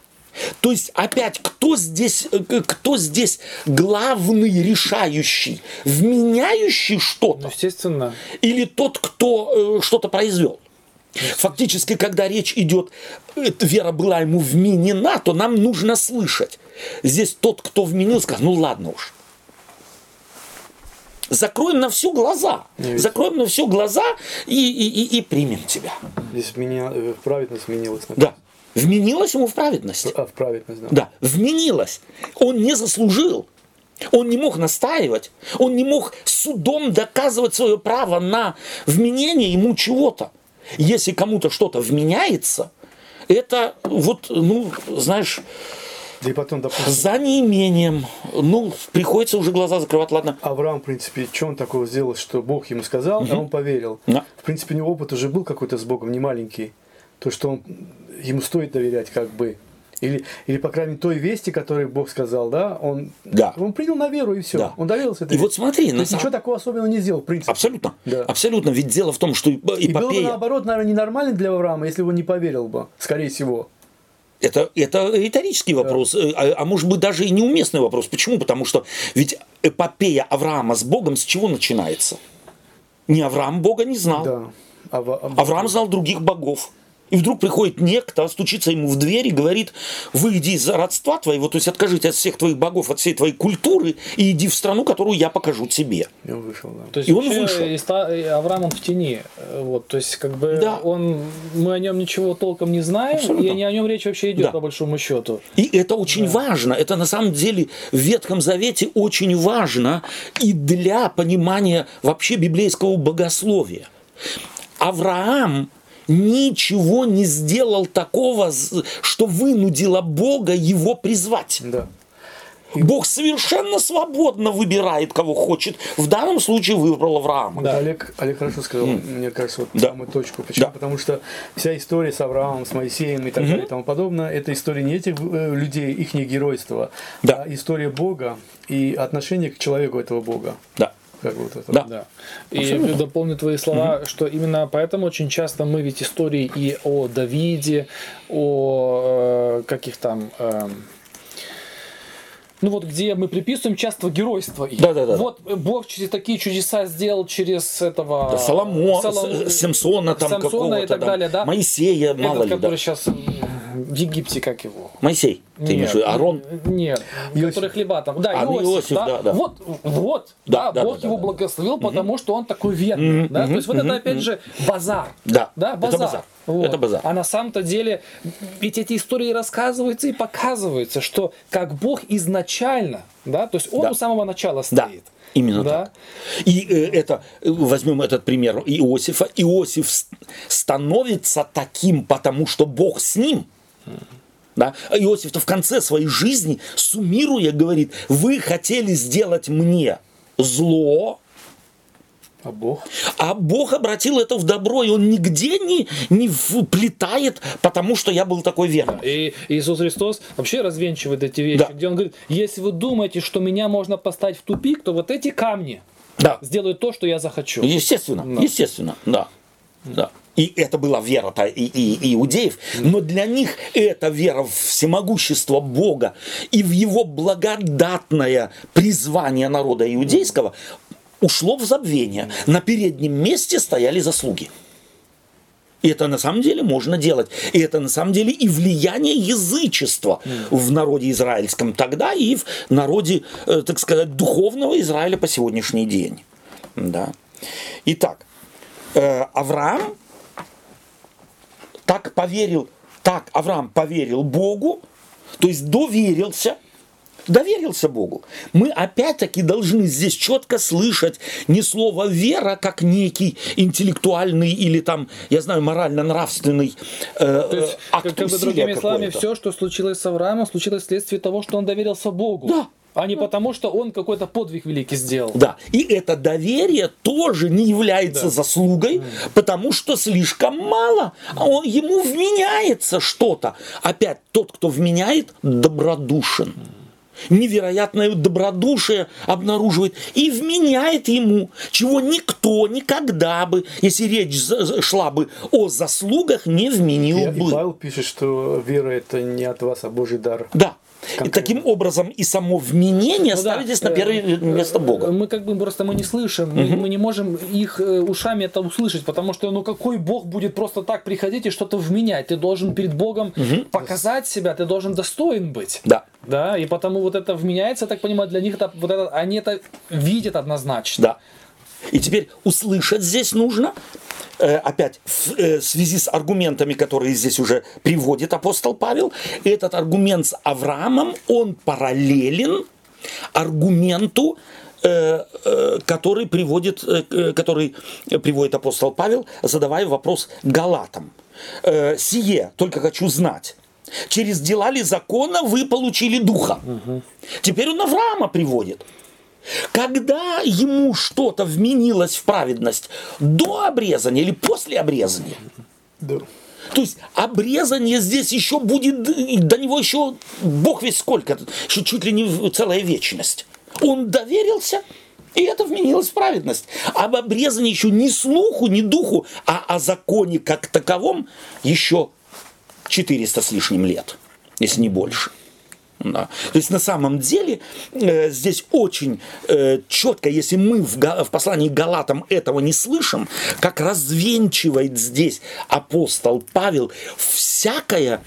То есть, опять, кто здесь, э, кто здесь главный решающий? Вменяющий что-то? Ну, естественно. Или тот, кто э, что-то произвел? Фактически, когда речь идет, эта вера была ему вменена, то нам нужно слышать. Здесь тот, кто вменил, сказал, ну ладно уж. Закроем на всю глаза. Нет. Закроем на всю глаза и, и, и, и примем тебя. Здесь меня, э, праведность сменилась. Да. Вменилась ему в праведность. А, в праведность, да. Да, вменилась. Он не заслужил. Он не мог настаивать. Он не мог судом доказывать свое право на вменение ему чего-то. Если кому-то что-то вменяется, это вот, ну, знаешь, Да и потом, допустим, за неимением, ну, приходится уже глаза закрывать, ладно. Авраам, в принципе, что он такого сделал, что Бог ему сказал, а он поверил. Да. В принципе, у него опыт уже был какой-то с Богом, не маленький. То, что он, ему стоит доверять, как бы. Или, или, по крайней мере, той вести, которую Бог сказал, да, он, Да. он принял на веру и все. Да. Он доверился этой И вот смотри, на ничего такого особенного не сделал, в принципе. Абсолютно. Да. Абсолютно. Ведь дело в том, что И было бы эпопея... наоборот, наверное, ненормально для Авраама, если бы он не поверил бы, скорее всего. Это, это риторический вопрос, э, а, а может быть даже и неуместный вопрос. Почему? Потому что ведь эпопея Авраама с Богом с чего начинается? Не Авраам Бога не знал. Да. Ава- Ав- Авраам знал других богов. И вдруг приходит некто, стучится ему в дверь и говорит, выйди из родства твоего, то есть откажите от всех твоих богов, от всей твоей культуры и иди в страну, которую я покажу тебе. И он вышел, да. То есть И он вышел. И Авраам он в тени. Вот, то есть как бы Да. он, мы о нем ничего толком не знаем, Абсолютно. и не о нем речь вообще идет Да. по большому счету. И это очень важно. Это на самом деле в Ветхом Завете очень важно и для понимания вообще библейского богословия. Авраам ничего не сделал такого, что вынудило Бога его призвать. Да. Бог совершенно свободно выбирает, кого хочет. В данном случае выбрал Авраама. Вот Олег, Олег хорошо сказал, мне кажется, вот Да. самую точку. Почему? Да. Потому что вся история с Авраамом, с Моисеем и так далее и тому подобное, это история не этих э, людей, их геройства, Да. а история Бога и отношение к человеку этого Бога. Да. Как вот это. Да. Да. И дополню твои слова, что именно поэтому очень часто мы ведь истории и о Давиде, о э, каких там эм, ну вот где мы приписываем часто геройство их. Да-да-да. Вот э, Бог через такие чудеса сделал через этого Да, Соломо, Солом- Самсона там Самсона какого-то и так там, далее, да? Моисея, Этот, мало ли, да. который сейчас в Египте, как его? Моисей, ты имеешь в виду, Аарон? Нет, Иосиф. который хлеба там. Да, А, ну, Иосиф, Иосиф, да. да, да. Вот, вот, Да, да, да, Бог да, его да. благословил, потому что он такой верный. да? То есть вот это опять же базар. Да, Да, это базар. базар. Вот. Это базар. А на самом-то деле, ведь эти истории рассказываются и показываются, что как Бог изначально, да, то есть он Да. у самого начала Да, стоит. именно Да. так. И э, это, э, возьмем этот пример Иосифа. Иосиф становится таким, потому что Бог с ним. Да? А Иосиф-то в конце своей жизни, суммируя, говорит, вы хотели сделать мне зло, А Бог? а Бог обратил это в добро, и Он нигде не, не вплетает, потому что я был такой верный. И Иисус Христос вообще развенчивает эти вещи, Да. где он говорит, если вы думаете, что меня можно поставить в тупик, то вот эти камни Да, сделают то, что я захочу. естественно, Да. естественно, да. да. И это была вера-то и, и иудеев, но для них эта вера в всемогущество Бога и в его благодатное призвание народа иудейского ушло в забвение. На переднем месте стояли заслуги. И это на самом деле можно делать. И это на самом деле и влияние язычества в народе израильском тогда и в народе, э, так сказать, духовного Израиля по сегодняшний день. Да. Итак, э, Авраам так поверил, так Авраам поверил Богу, то есть доверился, доверился Богу. Мы опять-таки должны здесь четко слышать не слово вера как некий интеллектуальный или там, я знаю, морально-нравственный э, То есть, э, акт как, как бы другими словами, все, что случилось с Авраамом, случилось вследствие того, что он доверился Богу. Да. А не потому, что он какой-то подвиг великий сделал. Да, и это доверие тоже не является Да. заслугой, потому что слишком мало. А он, ему вменяется что-то. Опять, тот, кто вменяет, добродушен. невероятное добродушие обнаруживает и вменяет ему, чего никто никогда бы, если речь шла бы о заслугах, не вменил И, бы. и Павел пишет, что вера это не от вас, а Божий дар. Да. И Конкретно. таким образом и само вменение Ну да, ставит здесь на э, первое место Бога. Мы как бы просто мы не слышим, мы, мы не можем их э, ушами это услышать, потому что ну какой Бог будет просто так приходить и что-то вменять? Ты должен перед Богом показать себя, ты должен достоин быть. Да. Да, и потому вот это вменяется, я так понимаю, для них это, вот это, они это видят однозначно. Да. И теперь услышать здесь нужно, э, опять в э, связи с аргументами, которые здесь уже приводит апостол Павел, этот аргумент с Авраамом, он параллелен аргументу, э, который приводит, который приводит апостол Павел, задавая вопрос Галатам. «Сие, только хочу знать, через дела ли закона вы получили духа?» Теперь он Авраама приводит. Когда ему что-то вменилось в праведность до обрезания или после обрезания, Да. то есть обрезание здесь еще будет, до него еще бог весь сколько, еще чуть ли не целая вечность. Он доверился, и это вменилось в праведность. Об обрезании еще ни слуху, ни духу, а о законе как таковом еще 400 с лишним лет, если не больше. Да. То есть на самом деле э, здесь очень э, четко, если мы в, в послании к Галатам этого не слышим, как развенчивает здесь апостол Павел всякое,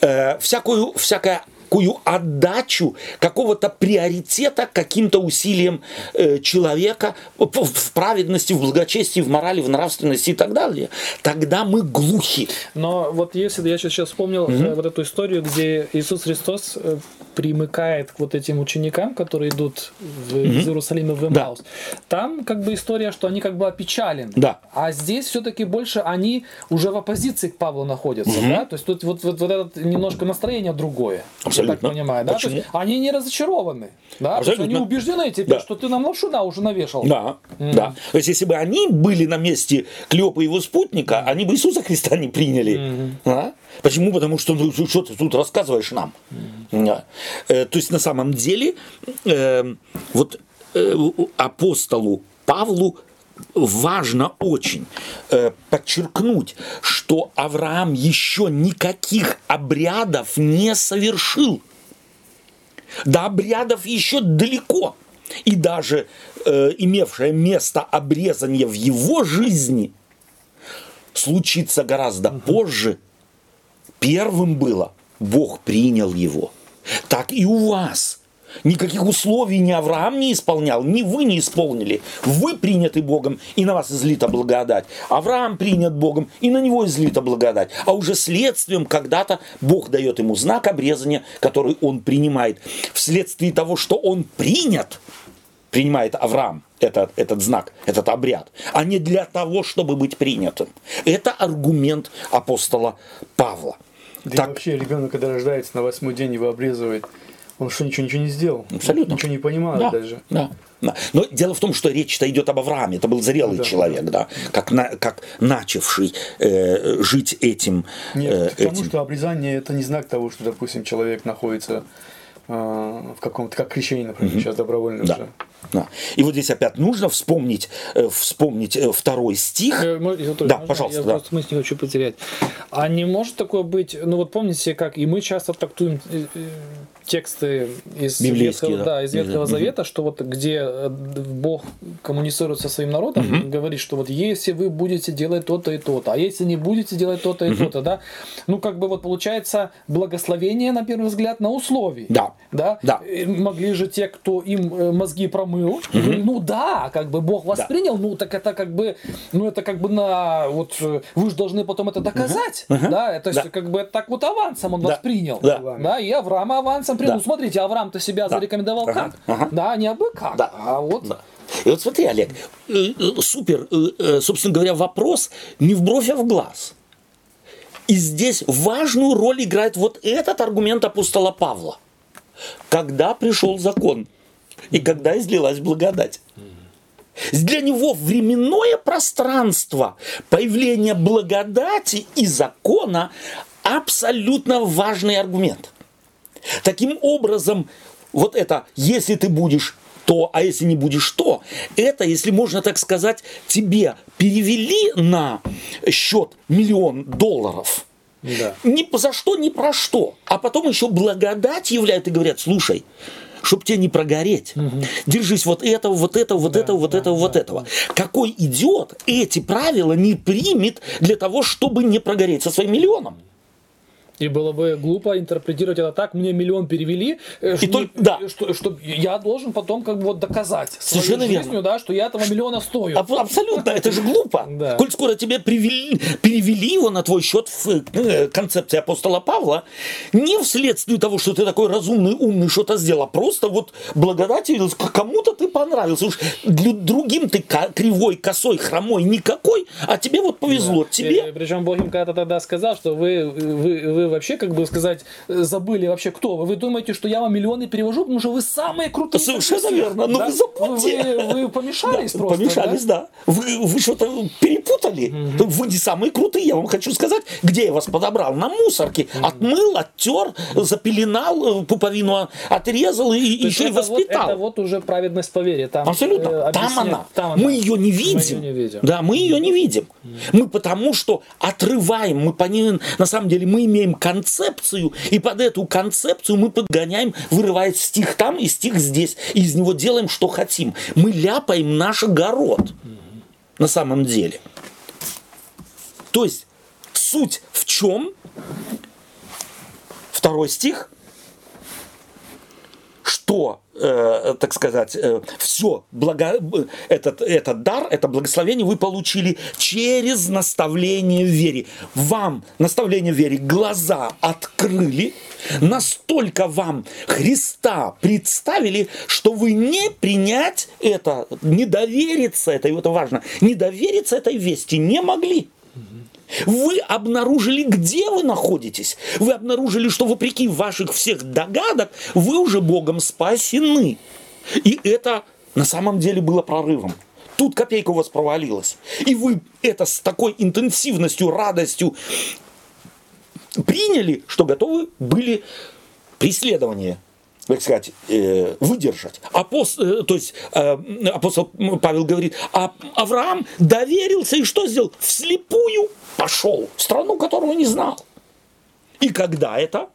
э, всякую, всякое такую отдачу какого-то приоритета каким-то усилиям э, человека в, в праведности, в благочестии, в морали, в нравственности и так далее, тогда мы глухи. Но вот если я сейчас вспомнил э, вот эту историю, где Иисус Христос э, примыкает к вот этим ученикам, которые идут в, из Иерусалима в Да. Эмаус, там как бы история, что они как бы опечалены. Да. А здесь все-таки больше они уже в оппозиции к Павлу находятся, да? То есть тут вот, вот, вот это немножко настроение другое. Я так Абсолютно. понимаю, да? То Почему? есть они не разочарованы, да? То есть Абсолютно. они убеждены теперь, Да. что ты нам лапшина уже навешал. Да, да. То есть, если бы они были на месте Клеопа и его спутника, они бы Иисуса Христа не приняли. А? Почему? Потому что ну, что ты тут рассказываешь нам? Э, То есть, на самом деле, э, вот э, апостолу Павлу важно очень э, подчеркнуть, что Авраам еще никаких обрядов не совершил. До обрядов еще далеко. И даже э, имевшее место обрезание в его жизни случится гораздо позже. Первым было, Бог принял его. Так и у вас. Никаких условий ни Авраам не исполнял, ни вы не исполнили. Вы приняты Богом, и на вас излита благодать. Авраам принят Богом, и на него излита благодать. А уже следствием когда-то Бог дает ему знак обрезания, который он принимает. Вследствие того, что он принят, принимает Авраам этот, этот знак, этот обряд, а не для того, чтобы быть принятым. Это аргумент апостола Павла. Да и Так, вообще ребенок, когда рождается на восьмой день, его обрезывает. Он что, ничего, ничего не сделал? Абсолютно. Ничего не понимает да, даже. да, да. Но дело в том, что речь-то идет об Аврааме. Это был зрелый Да. человек, да, как, на- как начавший э, жить этим. Нет, э, потому этим. что обрезание это не знак того, что, допустим, человек находится в каком-то, как крещение, например, сейчас добровольно Да. уже. Да. И вот здесь опять нужно вспомнить, э, вспомнить э, второй стих. Э, мо- Анатолий, Да, можно? пожалуйста, Я да. просто мысль не хочу потерять. А не может такое быть, ну вот помните, как и мы часто трактуем э, э, тексты из Библейские, Ветхого, да. да, из Ветхого Мгм. Завета, что вот где э, Бог коммуницирует со своим народом, говорит, что вот если вы будете делать то-то и то-то, а если не будете делать то-то и то-то, да, ну как бы вот получается благословение, на первый взгляд, на условии. Да. Да? Да. Могли же те, кто им э, мозги промыл, говорили, ну да, как бы Бог воспринял, ну так это как бы, ну это как бы на, вот э, вы же должны потом это доказать, да, то есть Да. как бы так вот авансом он Да. воспринял, Да. да, и Авраама авансом принял. Да. Ну смотрите, Авраам-то себя Да. зарекомендовал Ага. как, Ага. да, не абы как, Да. а вот Да. И вот смотри, Олег, э, э, супер, э, собственно говоря, вопрос не в бровь, а в глаз. И здесь важную роль играет вот этот аргумент апостола Павла. Когда пришел закон и когда излилась благодать. Для него временное пространство появления благодати и закона абсолютно важный аргумент. Таким образом, вот это, если ты будешь то, а если не будешь то, это, если можно так сказать, тебе перевели на счет миллион долларов. Да. Ни за что, ни про что. А потом еще благодать являют и говорят, слушай, чтобы тебе не прогореть. Держись вот этого, вот этого, вот этого, вот этого, вот этого. Какой идиот эти правила не примет для того, чтобы не прогореть со своим миллионом? И было бы глупо интерпретировать это так, мне миллион перевели, э, что, только- да. что, что я должен потом как бы вот доказать своей Совершенно верно. жизнью, да, что я этого миллиона стою. Аб- Абсолютно, это же глупо. Да. Коль скоро тебе привели- перевели его на твой счет в э, концепции апостола Павла, не вследствие того, что ты такой разумный, умный, что-то сделал, а просто вот благодать явилась, к- кому-то ты понравился. Уж другим ты кривой, косой, хромой никакой, а тебе вот повезло. Тебе причем Бог им когда-то тогда сказал, что вы, вы, вы вообще, как бы сказать, э, забыли вообще кто вы. Вы думаете, что я вам миллионы перевожу, потому что вы самые крутые. Совершенно верно. Но да? вы забудьте. Вы, вы помешались Да, просто. Помешались, да. Вы, вы что-то перепутали. Вы не самые крутые, я вам хочу сказать, где я вас подобрал. На мусорке. Отмыл, оттер, запеленал, э, пуповину отрезал и То еще и это вот- воспитал. это вот уже праведность по вере. Там, Абсолютно. э, там, она. там она. Мы ее не видим. её не видим. Да, мы ее не видим. Мы потому что отрываем, мы понимаем, на самом деле мы имеем концепцию, и под эту концепцию мы подгоняем, вырывая стих там и стих здесь, и из него делаем, что хотим. Мы ляпаем наш огород на самом деле. То есть суть в чем? Второй стих что, э, так сказать, все, благо, э, этот, этот дар, это благословение вы получили через наставление в вере. Вам наставление в вере глаза открыли, настолько вам Христа представили, что вы не принять это, не довериться этой, это важно, не довериться этой вести не могли. Вы обнаружили, где вы находитесь. Вы обнаружили, что вопреки ваших всех догадок, вы уже Богом спасены. И это на самом деле было прорывом. Тут копейка у вас провалилась. И вы это с такой интенсивностью, радостью приняли, что готовы были преследование так сказать, э, выдержать. Апост, э, то есть э, апостол Павел говорит, а Авраам доверился и что сделал? Вслепую пошел в страну, которую не знал. И когда это?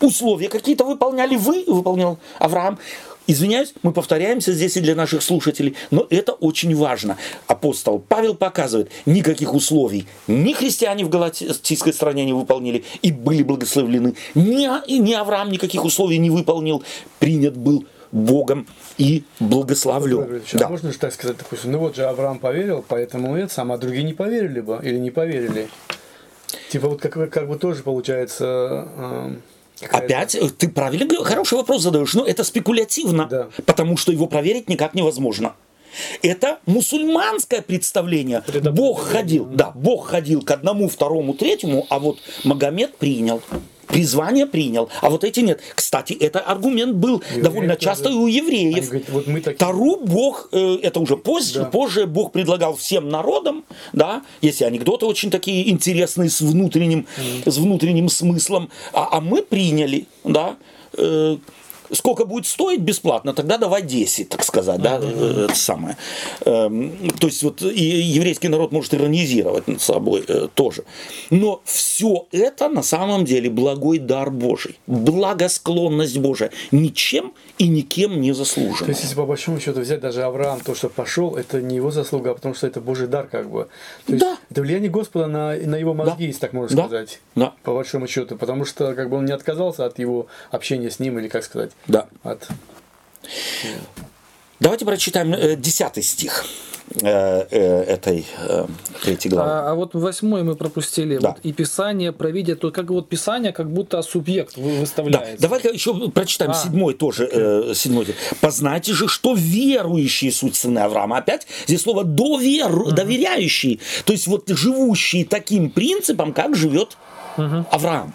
Условия какие-то выполняли вы, выполнял Авраам. Извиняюсь, мы повторяемся здесь и для наших слушателей, но это очень важно. Апостол Павел показывает, никаких условий ни христиане в галатийской стране не выполнили и были благословлены, ни, и ни Авраам никаких условий не выполнил, принят был Богом и благословлен. А можно же так сказать, допустим, ну вот же Авраам поверил, поэтому это сам, а другие не поверили бы или не поверили. Типа вот как, как бы тоже получается... э, Опять, э, ты правильно хороший вопрос задаешь, но это спекулятивно, Да. потому что его проверить никак невозможно. Это мусульманское представление. Бог ходил, да, Бог ходил к одному, второму, третьему, а вот Магомед принял. Призвание принял, а вот эти нет. Кстати, это аргумент был довольно тоже. часто и у Они евреев. говорят, вот мы такие... Тару Бог, э, это уже позже, Да. позже Бог предлагал всем народам, да, есть и анекдоты очень такие интересные с внутренним, с внутренним смыслом, а, а мы приняли, да, э, сколько будет стоить бесплатно, тогда давай 10, так сказать, да, э, это самое. Эм, то есть вот и еврейский народ может иронизировать над собой э, тоже. Но все это на самом деле благой дар Божий, благосклонность Божия, ничем и никем не То заслужена. есть, если по большому счету взять даже Авраам, то, что пошел, это не его заслуга, а потому что это Божий дар, как бы. То есть, Да. это влияние Господа на, на его мозги, Да. если так можно Да. сказать. Да. По большому счету. Потому что как бы он не отказался от его общения с ним, или как сказать, Да. от Давайте прочитаем э, 10 стих э, э, этой э, третьей главы. А, а вот восьмой мы пропустили. Да. Вот и Писание провидя, то как вот Писание как будто субъект вы- Да, выставляется. давай-ка еще прочитаем А. седьмой тоже. э, седьмой. Познайте же, что верующие суть сыны Авраама. Опять здесь слово довер, доверяющие. То есть вот живущие таким принципом, как живет Авраам.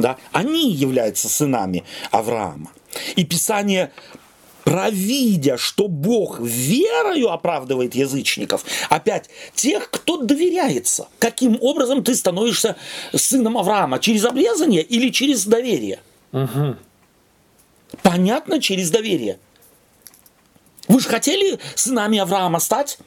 Да, они являются сынами Авраама. И Писание провидя, что Бог верою оправдывает язычников, опять тех, кто доверяется. Каким образом ты становишься сыном Авраама? Через обрезание или через доверие? Понятно, через доверие. Вы же хотели сынами Авраама стать?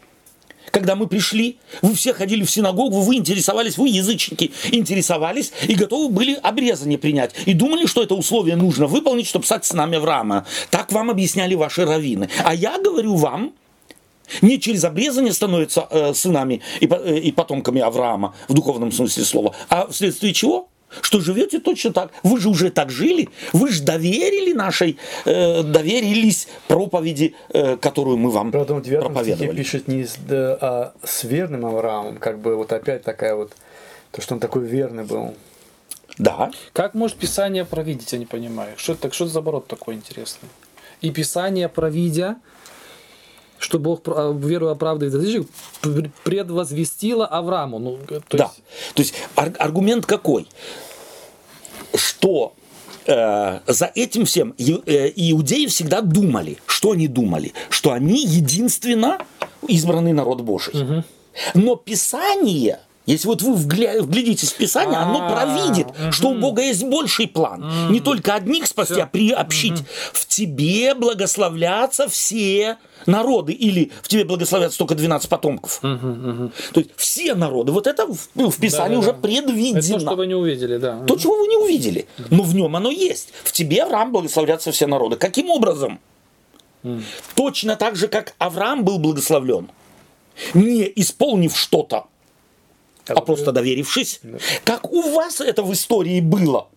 Когда мы пришли, вы все ходили в синагогу, вы интересовались, вы язычники интересовались и готовы были обрезание принять. И думали, что это условие нужно выполнить, чтобы стать сынами Авраама. Так вам объясняли ваши раввины. А я говорю вам, не через обрезание становятся э, сынами и, э, и потомками Авраама в духовном смысле слова, а вследствие чего? Что живете точно так. Вы же уже так жили. Вы же доверили нашей, э, доверились проповеди, э, которую мы вам Правда, в 9 проповедовали. стихе пишет не с, да, а с верным Авраамом, как бы вот опять такая вот, то, что он такой верный был. Да. Как может Писание провидеть, я не понимаю. Что это, что это за оборот такой интересный? И Писание провидя, что Бог а, веру оправдывает язычников, пр- предвозвестило Аврааму. Ну, то да. есть, То есть ар- аргумент какой? Что э, за этим всем э, иудеи всегда думали. Что они думали? Что они единственно избранный народ Божий. Но Писание, если вот вы вгля- вглядитесь в Писание, оно А, провидит, что у Бога есть больший план. Не только одних спасти, а приобщить. В тебе благословлятся все народы. Или в тебе благословятся только 12 потомков. То есть все народы. Вот это в, ну, Писании уже Да-да-да. это то, предвидено. что вы не увидели, да. То, чего вы не увидели. Но в нем оно есть. В тебе, Авраам, благословлятся все народы. Каким образом? Точно так же, как Авраам был благословлен, не исполнив что-то, а просто доверившись. Как у вас это в истории было?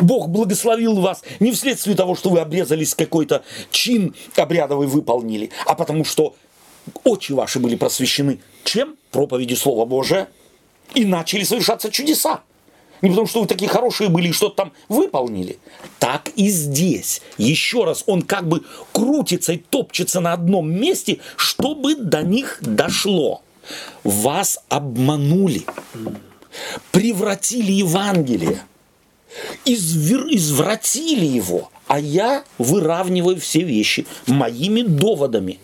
Бог благословил вас не вследствие того, что вы обрезались, какой-то чин обрядовый выполнили, а потому что очи ваши были просвещены. Чем? Проповедью Слова Божия. И начали совершаться чудеса. Не потому, что вы такие хорошие были и что-то там выполнили. Так и здесь. Еще раз, он как бы крутится и топчется на одном месте, чтобы до них дошло. Вас обманули, превратили Евангелие, извер- извратили его, а я выравниваю все вещи моими доводами,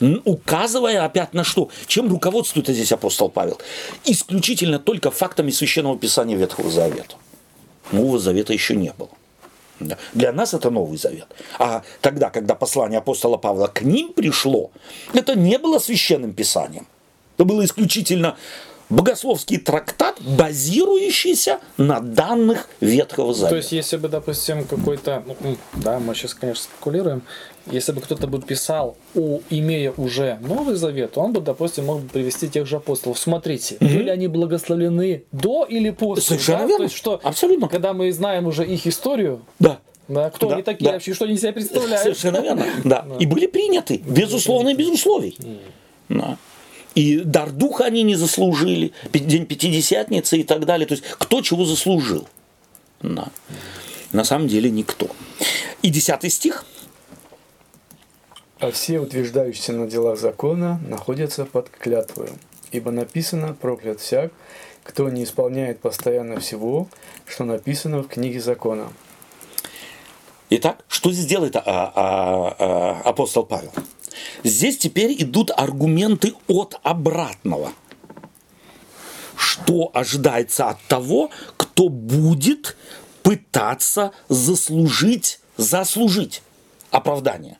Н- указывая опять на что? Чем руководствуется здесь апостол Павел? Исключительно только фактами Священного Писания Ветхого Завета. Нового Завета еще не было. Для нас это Новый Завет. А тогда, когда послание апостола Павла к ним пришло, это не было священным писанием. Это было исключительно богословский трактат, базирующийся на данных Ветхого Завета. То есть, если бы, допустим, какой-то, ну, да, мы сейчас, конечно, спекулируем, если бы кто-то бы писал, у, имея уже Новый Завет, он бы, допустим, мог бы привести тех же апостолов. Смотрите, были они благословлены до или после? Совершенно да? верно. То есть, что, Абсолютно. когда мы знаем уже их историю, Да. да, кто Да, они такие да. вообще, что они себя представляют. Совершенно верно. Да. И были приняты, безусловно, и без условий. Да. И дар духа они не заслужили, день пятидесятницы и так далее. То есть кто чего заслужил. Да. На самом деле никто. И десятый стих. А все утверждающиеся на делах закона находятся под клятвою. Ибо написано, проклят всяк, кто не исполняет постоянно всего, что написано в книге закона. Итак, что здесь делает а, а, а, апостол Павел? Здесь теперь идут аргументы от обратного. Что ожидается от того, кто будет пытаться заслужить, заслужить оправдание?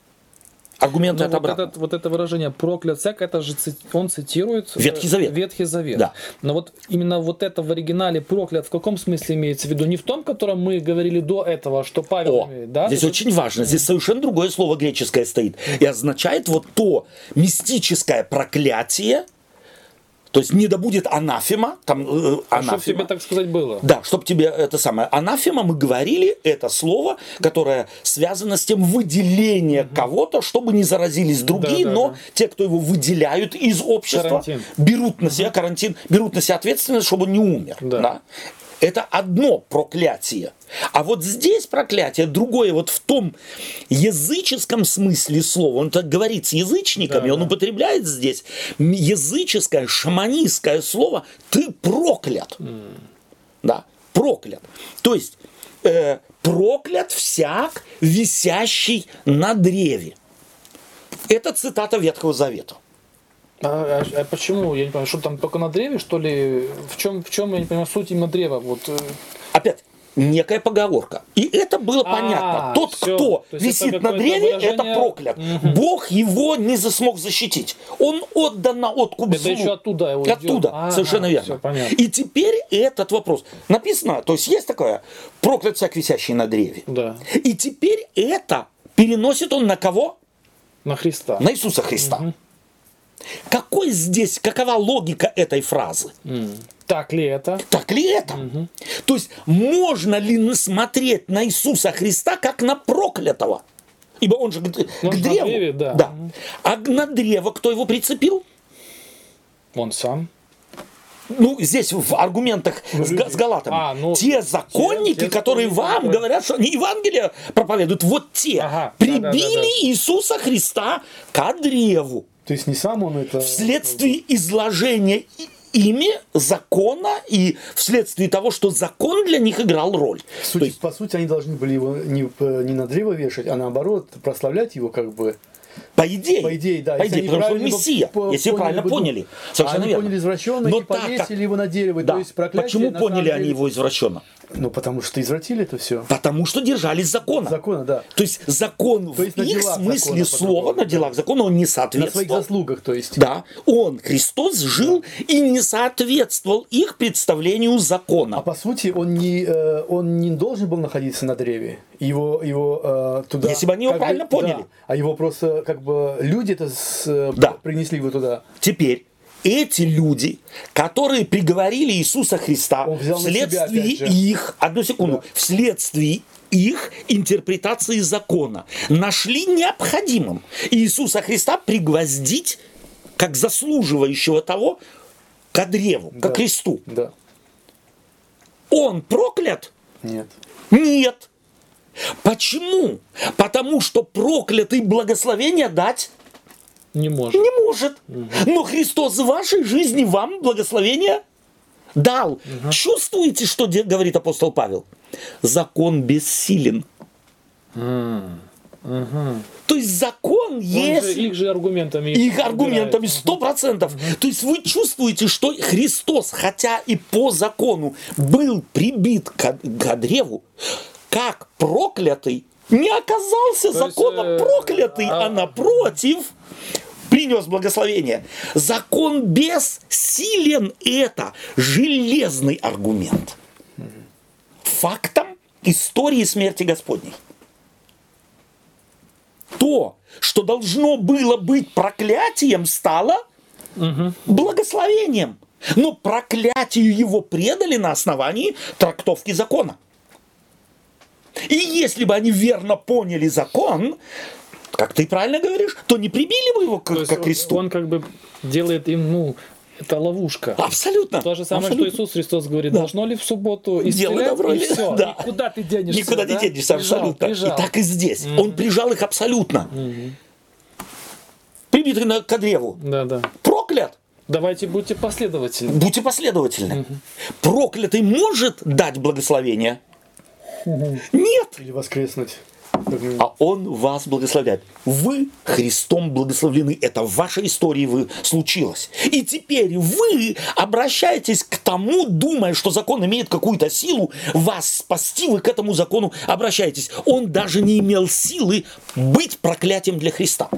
Аргументы Но от вот, этот- вот это выражение проклят всяк, это же он цитирует э, Ветхий Завет. Ветхий Завет. Да. Но вот именно вот это в оригинале проклят в каком смысле имеется в виду? Не в том, котором мы говорили до этого, что Павел О, имеет, да? здесь очень важно. Здесь совершенно другое слово греческое стоит. И означает вот то мистическое проклятие, то есть не да будет анафема, там э, анафема. тебе, так сказать, было. Да, чтобы тебе это самое. Анафема, мы говорили, это слово, которое связано с тем выделение кого-то, чтобы не заразились другие, Да, да, но да. те, кто его выделяют из общества, Карантин. берут на себя карантин, берут на себя ответственность, чтобы он не умер. Да. Да. Это одно проклятие. А вот здесь проклятие другое, вот в том языческом смысле слова, он так говорит с язычниками, Да, он да. употребляет здесь языческое, шаманистское слово «ты проклят». Да, проклят. То есть э, проклят всяк, висящий на древе. Это цитата Ветхого Завета. А, а- а почему? Я не понимаю, что там только на древе, что ли? В чем, в чем я не понимаю, суть именно древа? Вот, э, Опять, некая поговорка. И это было А, понятно. Тот, всё. кто То висит это на древе, выражение- это проклят. Бог его не смог защитить. Он отдан на откуп Это злу. еще оттуда его. Оттуда, Ага, совершенно верно. всё понятно. И теперь этот вопрос. Написано, то есть есть такое, проклят всяк висящий на древе. Да, И теперь это переносит он на кого? на Христа. На Иисуса Христа. Какой здесь, какова логика этой фразы? М. Так ли это? Так ли это? То есть можно ли смотреть на Иисуса Христа как на проклятого? Ибо он же к, Он к древу. древе, да. А на древо кто его прицепил? Он сам. Ну, здесь в аргументах с, га- с Галатами. А, ну, те законники, те- те которые вам которые- говорят, что они Евангелие проповедуют, вот те Ага, прибили да-да-да-да. Иисуса Христа к древу. То есть не сам он это... вследствие изложения ими закона и вследствие того, что закон для них играл роль. То сути, есть, по сути, они должны были его не, не на древо вешать, а наоборот, прославлять его как бы. по идее, По идее, да. по идее, потому что он Мессия, по- если вы правильно ну, поняли. а Совершенно они верно. поняли извращенно Но и повесили как- его на дерево. Да. То есть проклятие, Почему на поняли самом они деле- его извращенно? Ну, потому что извратили это все. Потому что держались закона. Закона, да. То есть закон То есть в их смысле слова, на делах закона он не На своих соответствовал. заслугах, то есть. Да, он, Христос, жил и не соответствовал их представлению А закона. по сути, он не, э, он не должен был находиться на древе. Его, его э, туда... Если бы они его правильно поняли. да. а его просто, как бы, люди это с- э, Да. принесли его туда. Теперь эти люди, которые приговорили Иисуса Христа себя, вследствие их, одну секунду, Да. вследствие их интерпретации закона, нашли необходимым Иисуса Христа пригвоздить как заслуживающего того к древу, к Да. кресту. Да. Он проклят? Нет. Нет. Почему? Потому что проклятый благословение дать Не может. не может. Но Христос в вашей жизни вам благословение дал. Чувствуете, что говорит апостол Павел? Закон бессилен. То есть закон есть их же аргументами. их аргументами сто процентов. То есть вы чувствуете, что Христос, хотя и по закону был прибит к, к древу, как проклятый, не оказался есть, законом э, проклятый, а- а напротив принес благословение. Закон бессилен – это железный аргумент. Фактом истории смерти Господней то, что должно было быть проклятием, стало благословением. Но проклятию его предали на основании трактовки закона. И если бы они верно поняли закон, как ты правильно говоришь, то не прибили бы его к, к он- кресту. Он как бы делает им, ну, это ловушка. Абсолютно. То же самое, абсолютно. что Иисус Христос говорит, Да. должно ли в субботу исцелять, добро и все. да. Никуда ты денешься. Никуда да? не денешься, Прижал, абсолютно. прижал. И так и здесь. Он прижал их абсолютно. Прибитый на, к древу. Да, да. Проклят. Давайте будьте последовательны. Будьте последовательны. Проклятый может дать благословение? Нет. Или воскреснуть. А Он вас благословляет. Вы Христом благословлены. Это в вашей истории вы случилось. И теперь вы обращаетесь к тому, думая, что закон имеет какую-то силу, вас спасти, вы к этому закону обращаетесь. Он даже не имел силы быть проклятием для Христа.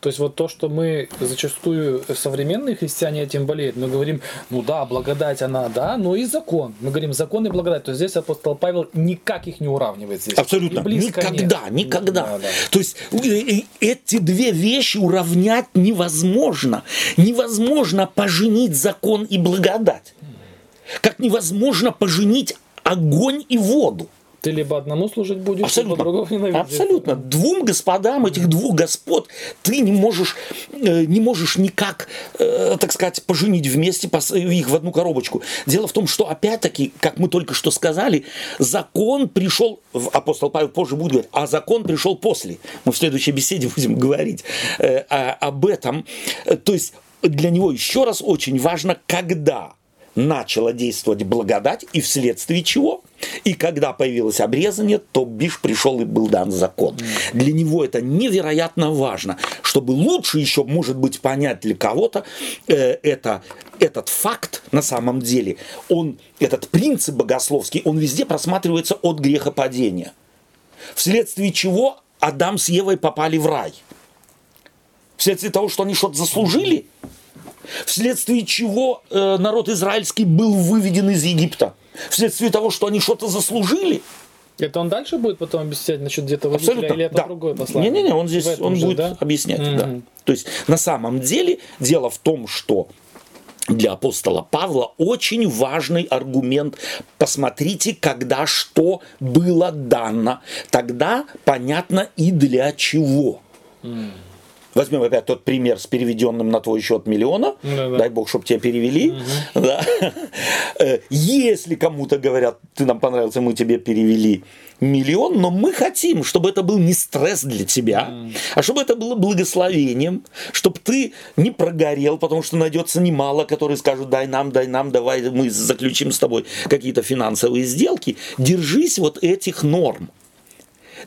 То есть вот то, что мы зачастую современные христиане этим болеют, мы говорим, ну да, благодать она, да, но и закон. Мы говорим закон и благодать. То есть здесь апостол Павел никак их не уравнивает здесь. Абсолютно. Никогда, нет. никогда. Да, да. То есть э, э, эти две вещи уравнять невозможно. Невозможно поженить закон и благодать. Как невозможно поженить огонь и воду. Ты либо одному служить будешь, Абсолютно. либо другого ненавидеть. Абсолютно. Двум господам этих двух господ ты не можешь, э, не можешь никак, э, так сказать, поженить вместе пос- их в одну коробочку. Дело в том, что опять-таки, как мы только что сказали, закон пришел, апостол Павел позже будет говорить, а закон пришел после. Мы в следующей беседе будем говорить э, об этом. Э, То есть для него еще раз очень важно, когда начала действовать благодать, и вследствие чего? И когда появилось обрезание, то бишь пришел и был дан закон. Для него это невероятно важно, чтобы лучше еще, может быть, понять для кого-то э, это, этот факт на самом деле, он, этот принцип богословский, он везде просматривается от грехопадения. Вследствие чего Адам с Евой попали в рай. Вследствие того, что они что-то заслужили – вследствие чего э, народ израильский был выведен из Египта, вследствие того, что они что-то заслужили. Это он дальше будет потом объяснять насчет где-то водителя Абсолютно, или это да. другое послание? Не-не-не, он здесь он же, будет да? объяснять. Мгм. Да. То есть на самом деле дело в том, что для апостола Павла очень важный аргумент. Посмотрите, когда что было дано. Тогда понятно и для чего. Возьмем опять тот пример с переведенным на твой счет миллиона. Да-да. Дай бог, чтобы тебя перевели. Да. Э, Если кому-то говорят, ты нам понравился, мы тебе перевели миллион, но мы хотим, чтобы это был не стресс для тебя, а чтобы это было благословением, чтобы ты не прогорел, потому что найдется немало, которые скажут, дай нам, дай нам, давай мы заключим с тобой какие-то финансовые сделки. Держись вот этих норм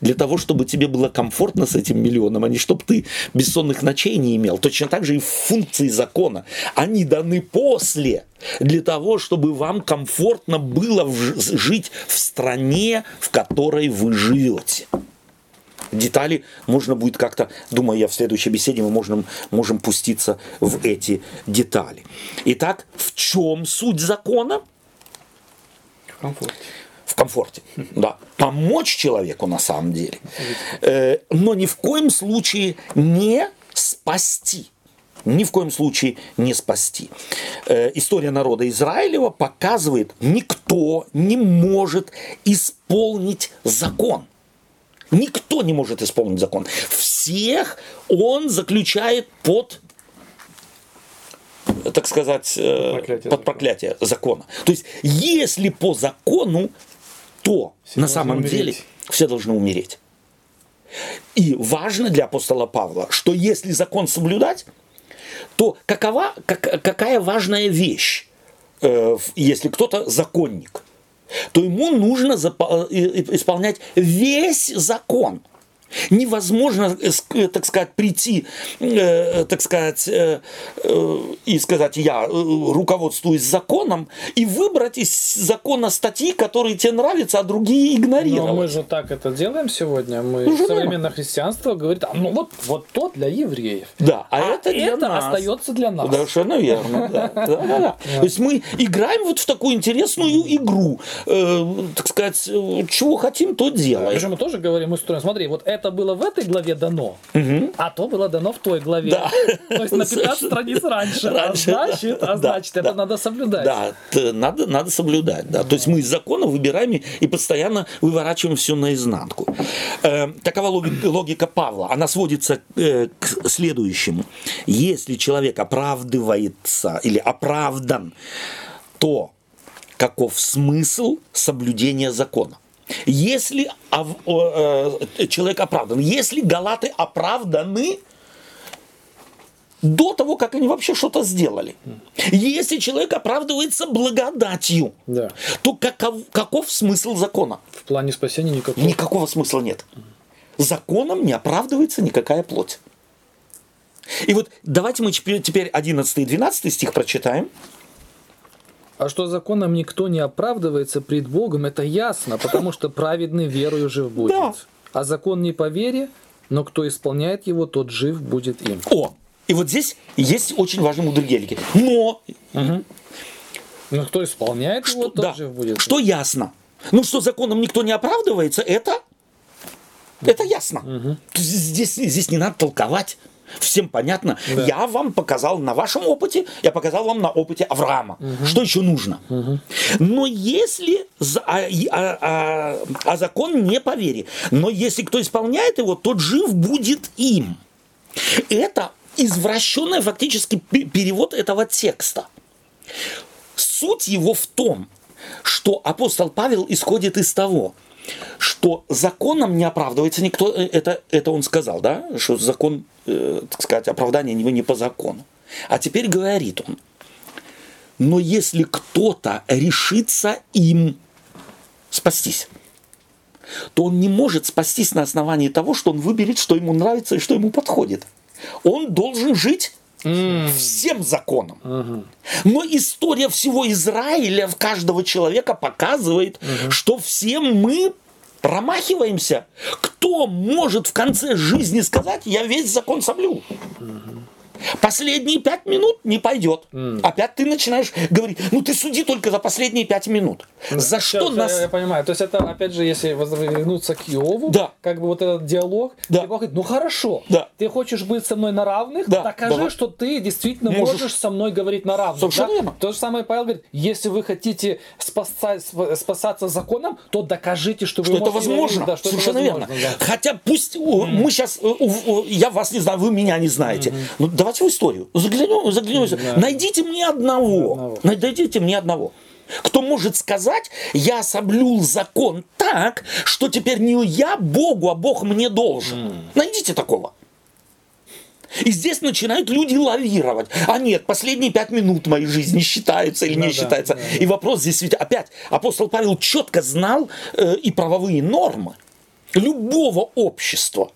для того, чтобы тебе было комфортно с этим миллионом, а не чтобы ты бессонных ночей не имел. Точно так же и функции закона. Они даны после, для того, чтобы вам комфортно было жить в стране, в которой вы живете. Детали можно будет как-то, думаю, я в следующей беседе мы можем, можем пуститься в эти детали. Итак, в чем суть закона? В комфорте. В комфорте, да, помочь человеку на самом деле, Э, но ни в коем случае не спасти. Ни в коем случае не спасти. Э, История народа Израилева показывает, никто не может исполнить закон. Никто не может исполнить закон. Всех он заключает под так сказать, э, Проклятие под закона. проклятие закона. То есть, если по закону, то Все на самом умереть. деле все должны умереть. И важно для апостола Павла, что если закон соблюдать, то какова, как- какая важная вещь, э, если кто-то законник, то ему нужно запа- и- и- исполнять весь закон. Невозможно, э, э, так сказать, прийти, э, так сказать, и сказать, я руководствуюсь законом, и выбрать из закона статьи, которые тебе нравятся, а другие игнорировать. Но мы же так это делаем сегодня. Мы современное христианство говорит, а, ну вот, вот то для евреев. Да, а, это для это нас. остается для нас. Совершенно верно. Да, да, да, да. То есть мы играем вот в такую интересную игру. Э, так сказать, чего хотим, то делаем. Причем мы тоже говорим, мы строим, смотри, вот это было в этой главе дано, а то было дано в той главе. Да. То есть на 15 страниц раньше. Раньше, а значит, а да, значит да. это надо соблюдать. Да, надо, надо соблюдать. Да. То есть мы из закона выбираем и- постоянно выворачиваем все наизнанку. Э, такова логи- логика Павла. Она сводится э, к следующему. Если человек оправдывается или оправдан, то каков смысл соблюдения закона? Если э, человек оправдан, если галаты оправданы, до того, как они вообще что-то сделали. Если человек оправдывается благодатью, Да. то каков, каков смысл закона? В плане спасения никакого. Никакого смысла нет. Законом не оправдывается никакая плоть. И вот давайте мы теперь теперь 11 и 12 стих прочитаем. А что законом никто не оправдывается пред Богом, это ясно, потому что праведный верою жив будет. Да. А закон не по вере, но кто исполняет его, тот жив будет им. О, и вот здесь есть очень важный мудргелики. Но, Но кто исполняет его, что, тот да, жив будет. что ясно? Ну, что законом никто не оправдывается, это, это ясно. Здесь, здесь не надо толковать. Всем понятно. Да. Я вам показал на вашем опыте, я показал вам на опыте Авраама. Что еще нужно? Но если а, а- а- а закон не по вере, но если кто исполняет его, тот жив будет им. Это извращенный фактически пе- перевод этого текста. Суть его в том, что апостол Павел исходит из того, что законом не оправдывается никто, э, это, это он сказал, да, что закон, э, так сказать, оправдание не, не по закону. А теперь говорит он, Но если кто-то решится им спастись, то он не может спастись на основании того, что он выберет, что ему нравится и что ему подходит. Он должен жить всем законом. Но история всего Израиля, в каждого человека показывает, что всем мы промахиваемся. Кто может в конце жизни сказать, я весь закон соблюл? Последние пять минут не пойдет. Mm. Опять ты начинаешь говорить, ну ты суди только за последние пять минут. За что Все, нас... Я понимаю. То есть это, опять же, если вернуться к Иову, да. как бы вот этот диалог, да. Бог говорит, ну хорошо, да. ты хочешь быть со мной на равных, да. докажи, Давай. что ты действительно можешь. можешь со мной говорить на равных. Совершенно да? верно. То же самое Павел говорит, если вы хотите спасать, спасаться законом, то докажите, что, что вы это возможно. Да, что Совершенно это возможно, верно. Да. Хотя пусть mm. мы сейчас, я вас не знаю, вы меня не знаете, mm-hmm. Давайте в историю. Заглянем, заглянем. Да. Найдите мне одного. одного. Найдите мне одного. Кто может сказать, я соблюл закон так, что теперь не я Богу, а Бог мне должен. Mm. Найдите такого. И здесь начинают люди лавировать. А нет, последние пять минут моей жизни считаются или ну, не да, считаются. Да, да. И вопрос здесь ведь опять, апостол Павел четко знал э, и правовые нормы любого общества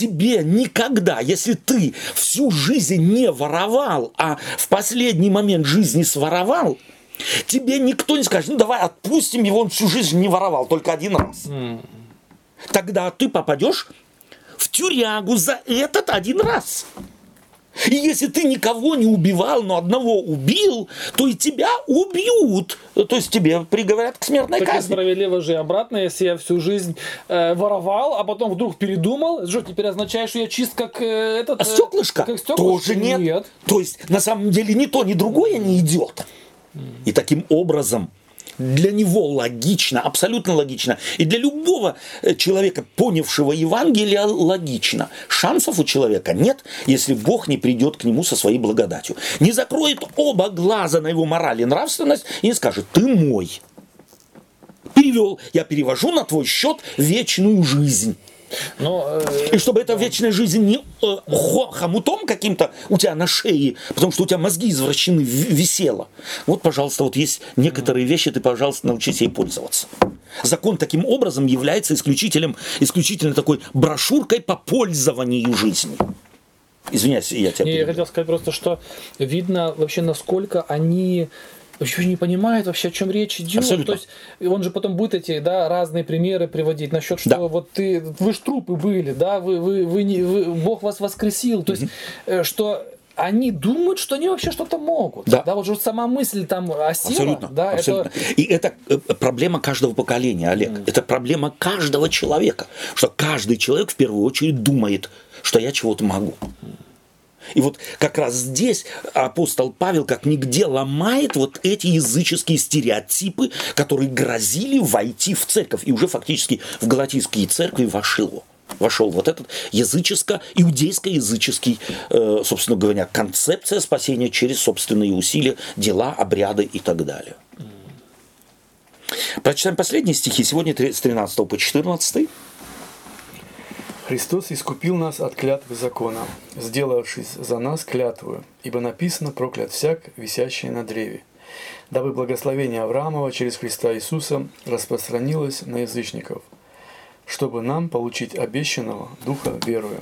тебе никогда, если ты всю жизнь не воровал, а в последний момент жизни своровал, тебе никто не скажет, ну давай отпустим его, он всю жизнь не воровал, только один раз. Mm. Тогда ты попадешь в тюрягу за этот один раз. И если ты никого не убивал, но одного убил, то и тебя убьют. То есть тебе приговорят к смертной так казни. справедливо же обратно, если я всю жизнь э, воровал, а потом вдруг передумал, что теперь означает, что я чист как э, этот... А стеклышко? Как стеклышко? Тоже нет. нет. То есть на самом деле ни то, ни другое не идет. И таким образом для него логично, абсолютно логично. И для любого э, человека, понявшего Евангелие, логично. Шансов у человека нет, если Бог не придет к нему со своей благодатью. Не закроет оба глаза на его мораль и нравственность и не скажет, ты мой. Перевел, я перевожу на твой счет вечную жизнь. Но, э, и чтобы эта вечная жизнь не э, хомутом каким-то у тебя на шее, потому что у тебя мозги извращены, висело. Вот, пожалуйста, вот есть некоторые вещи, ты, пожалуйста, научись ей пользоваться. Закон таким образом является исключительным, исключительно такой брошюркой по пользованию жизнью. Извиняюсь, я тебя Не, я хотел сказать просто, что видно вообще, насколько они вообще не понимает вообще, о чем речь идет. Абсолютно. То есть он же потом будет эти да, разные примеры приводить насчет, что да. вот ты, вы ж трупы были, да, вы, вы, вы, не, вы Бог вас воскресил. То есть, mm-hmm. что они думают, что они вообще что-то могут. Да. да, вот же сама мысль там осела. Абсолютно. Да, абсолютно. Это... И это э, проблема каждого поколения, Олег. Mm. Это проблема каждого человека. Что каждый человек в первую очередь думает, что я чего-то могу. И вот как раз здесь апостол Павел как нигде ломает вот эти языческие стереотипы, которые грозили войти в церковь. И уже фактически в галатийские церкви вошел вошел вот этот языческо, иудейско-языческий, э, собственно говоря, концепция спасения через собственные усилия, дела, обряды и так далее. Прочитаем последние стихи. Сегодня с 13 по 14. Христос искупил нас от клятвы закона, сделавшись за нас клятвую, ибо написано «проклят всяк, висящий на древе», дабы благословение Авраамова через Христа Иисуса распространилось на язычников, чтобы нам получить обещанного Духа веруя.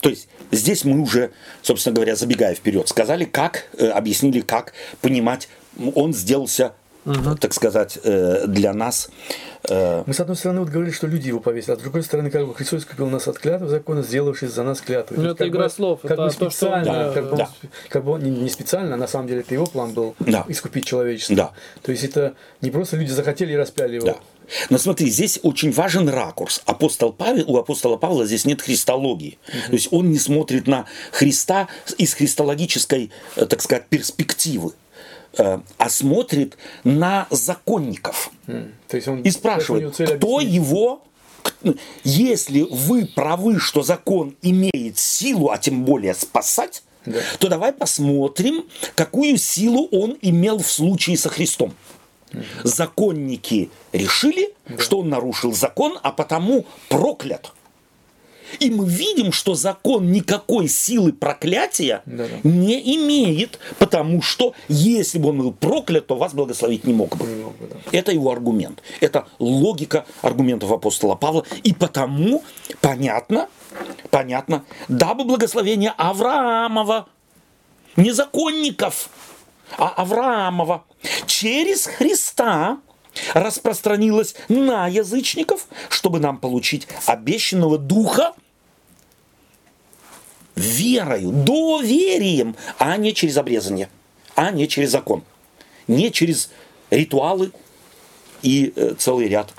То есть здесь мы уже, собственно говоря, забегая вперед, сказали, как, э, объяснили, как понимать, он сделался угу. так сказать, э, для нас. Э, Мы, с одной стороны, вот говорили, что люди его повесили, а с другой стороны, как бы Христос купил нас от клятвы закона, сделавшись за нас клятвой. Ну, это игра бы, слов. Как это бы специально, то, что... как, бы, да. как бы он не, не специально, а на самом деле это его план был да. искупить человечество. Да. То есть это не просто люди захотели и распяли его. Да. Но смотри, здесь очень важен ракурс. Апостол Павел, у апостола Павла здесь нет христологии. Угу. То есть он не смотрит на Христа из христологической, э, так сказать, перспективы а смотрит на законников. Mm. То есть он, и спрашивает, кто его если вы правы, что закон имеет силу, а тем более спасать, да. то давай посмотрим, какую силу он имел в случае со Христом. Угу. Законники решили, да. что он нарушил закон, а потому проклят. И мы видим, что закон никакой силы проклятия Да-да. не имеет, потому что если бы он был проклят, то вас благословить не мог бы. Не мог бы, да. Это его аргумент. Это логика аргументов апостола Павла. И потому понятно, понятно, дабы благословение Авраамова, не законников, а Авраамова, через Христа распространилось на язычников, чтобы нам получить обещанного духа верою, доверием, а не через обрезание, а не через закон, не через ритуалы и э, целый ряд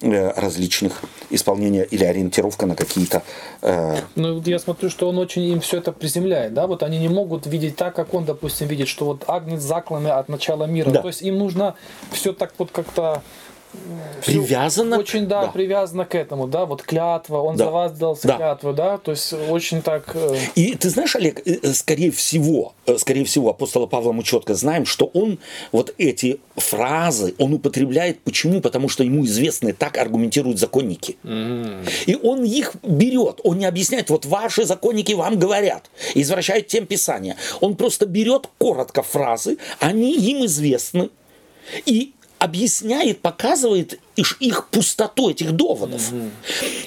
э, различных исполнения или ориентировка на какие-то э, Ну, я смотрю, что он очень им все это приземляет, да, вот они не могут видеть так, как он, допустим, видит, что вот агнец закланный от начала мира. Да. То есть им нужно все так вот как-то Привязано Очень, да, да. привязано к этому, да, вот клятва, он Да. за вас дал Да. клятву, да, то есть очень так... э, И ты знаешь, Олег, э, э, скорее всего, скорее всего, апостола Павла мы четко знаем, что он вот эти фразы, он употребляет. Почему? Потому что ему известны так аргументируют законники. И он их берет, он не объясняет, вот ваши законники вам говорят, извращают тем Писания. Он просто берет коротко фразы, они им известны, и объясняет, показывает иш- их пустоту этих доводов.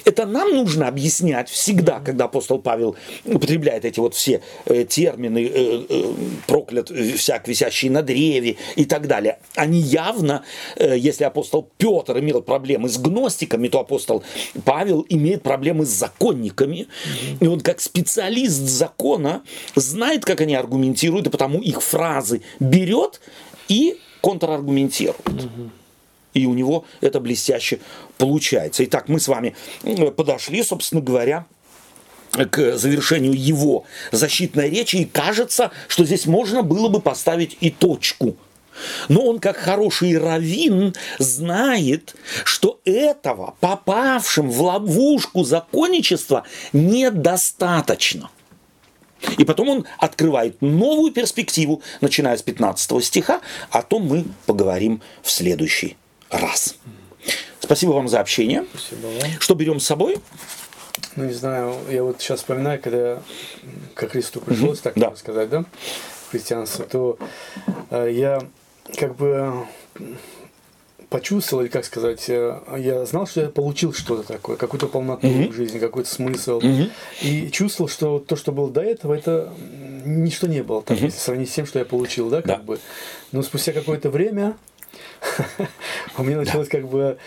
Это нам нужно объяснять всегда, когда апостол Павел употребляет эти вот все э, термины, э, э, проклят э, всяк висящий на древе и так далее. Они явно, э, если апостол Петр имел проблемы с гностиками, то апостол Павел имеет проблемы с законниками. И он как специалист закона знает, как они аргументируют, и потому их фразы берет и контраргументирует. И у него это блестяще получается. Итак, мы с вами э, подошли, собственно говоря, к завершению его защитной речи, и кажется, что здесь можно было бы поставить и точку. Но он, как хороший раввин, знает, что этого, попавшим в ловушку законничества, недостаточно. И потом он открывает новую перспективу, начиная с 15 стиха. О том мы поговорим в следующий раз. Спасибо вам за общение. Спасибо вам. Что берем с собой? Ну, не знаю, я вот сейчас вспоминаю, когда ко Христу пришлось, так Да. можно сказать, да, христианство, то э, я как бы почувствовал, или как сказать, э, я знал, что я получил что-то такое, какую-то полноту в жизни, какой-то смысл. И чувствовал, что то, что было до этого, это ничто не было, так, если сравнить с тем, что я получил, да, как Да. бы. Но спустя какое-то время у меня началась как бы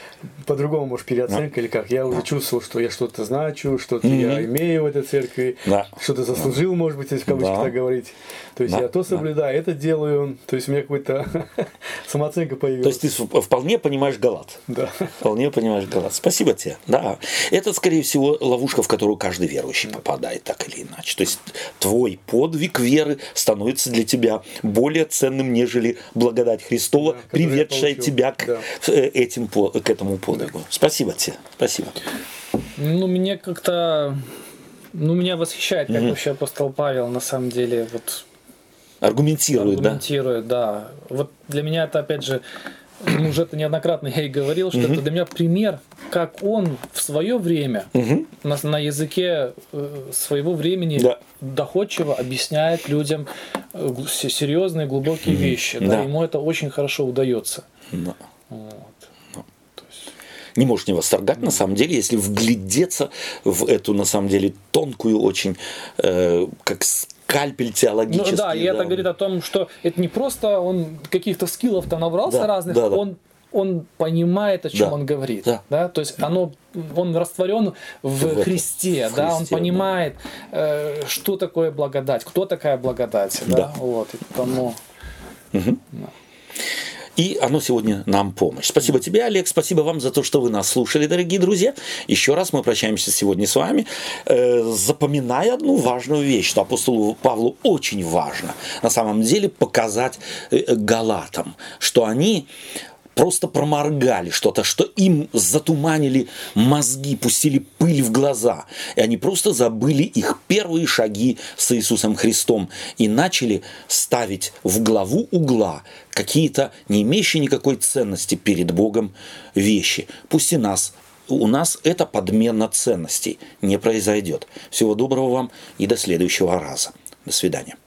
по-другому, может, переоценка или как. Я уже чувствовал, что я что-то значу, что-то я имею в этой церкви, что-то заслужил, может быть, если в кавычках так говорить. То есть я то да. соблюдаю, это делаю. То есть у меня какая-то самооценка То появилась. есть ты вполне понимаешь Галат. Да. Вполне понимаешь Галат. Спасибо тебе. Да. Это, скорее всего, ловушка, в которую каждый верующий попадает так или иначе. То есть твой подвиг веры становится для тебя более ценным, нежели благодать Христова, я приведшая получил. тебя к, Да. э, этим, к этому подвигу. Спасибо тебе. Спасибо. Ну, мне как-то... Ну, меня восхищает, как вообще апостол Павел на самом деле вот Аргументирует, да? аргументирует, да. Вот для меня это, опять же, уже это неоднократно я и говорил, что это для меня пример, как он в свое время на, на языке э, своего времени Да. доходчиво объясняет людям э, серьезные, глубокие вещи. Да, Да. ему это очень хорошо удается. Да. Вот. не можешь не восторгать, на самом деле, если вглядеться в эту, на самом деле, тонкую очень, э, как скальпель теологический. Ну да, и это говорит о том, что это не просто он каких-то скиллов-то набрался Да, разных, да, да. он он понимает, о чем Да, он говорит, да. да. то есть оно, он растворен в, В этом, Христе, в да, он Христе, да. понимает, э, что такое благодать, кто такая благодать, да, Да. вот, и потому, И оно сегодня нам помощь. Спасибо тебе, Олег. Спасибо вам за то, что вы нас слушали, дорогие друзья. Еще раз мы прощаемся сегодня с вами, э, запоминая одну важную вещь, что апостолу Павлу очень важно на самом деле показать э, галатам, что они просто проморгали что-то, что им затуманили мозги, пустили пыль в глаза. И они просто забыли их первые шаги с Иисусом Христом и начали ставить в главу угла какие-то не имеющие никакой ценности перед Богом вещи. Пусть и нас у нас эта подмена ценностей не произойдет. Всего доброго вам и до следующего раза. До свидания.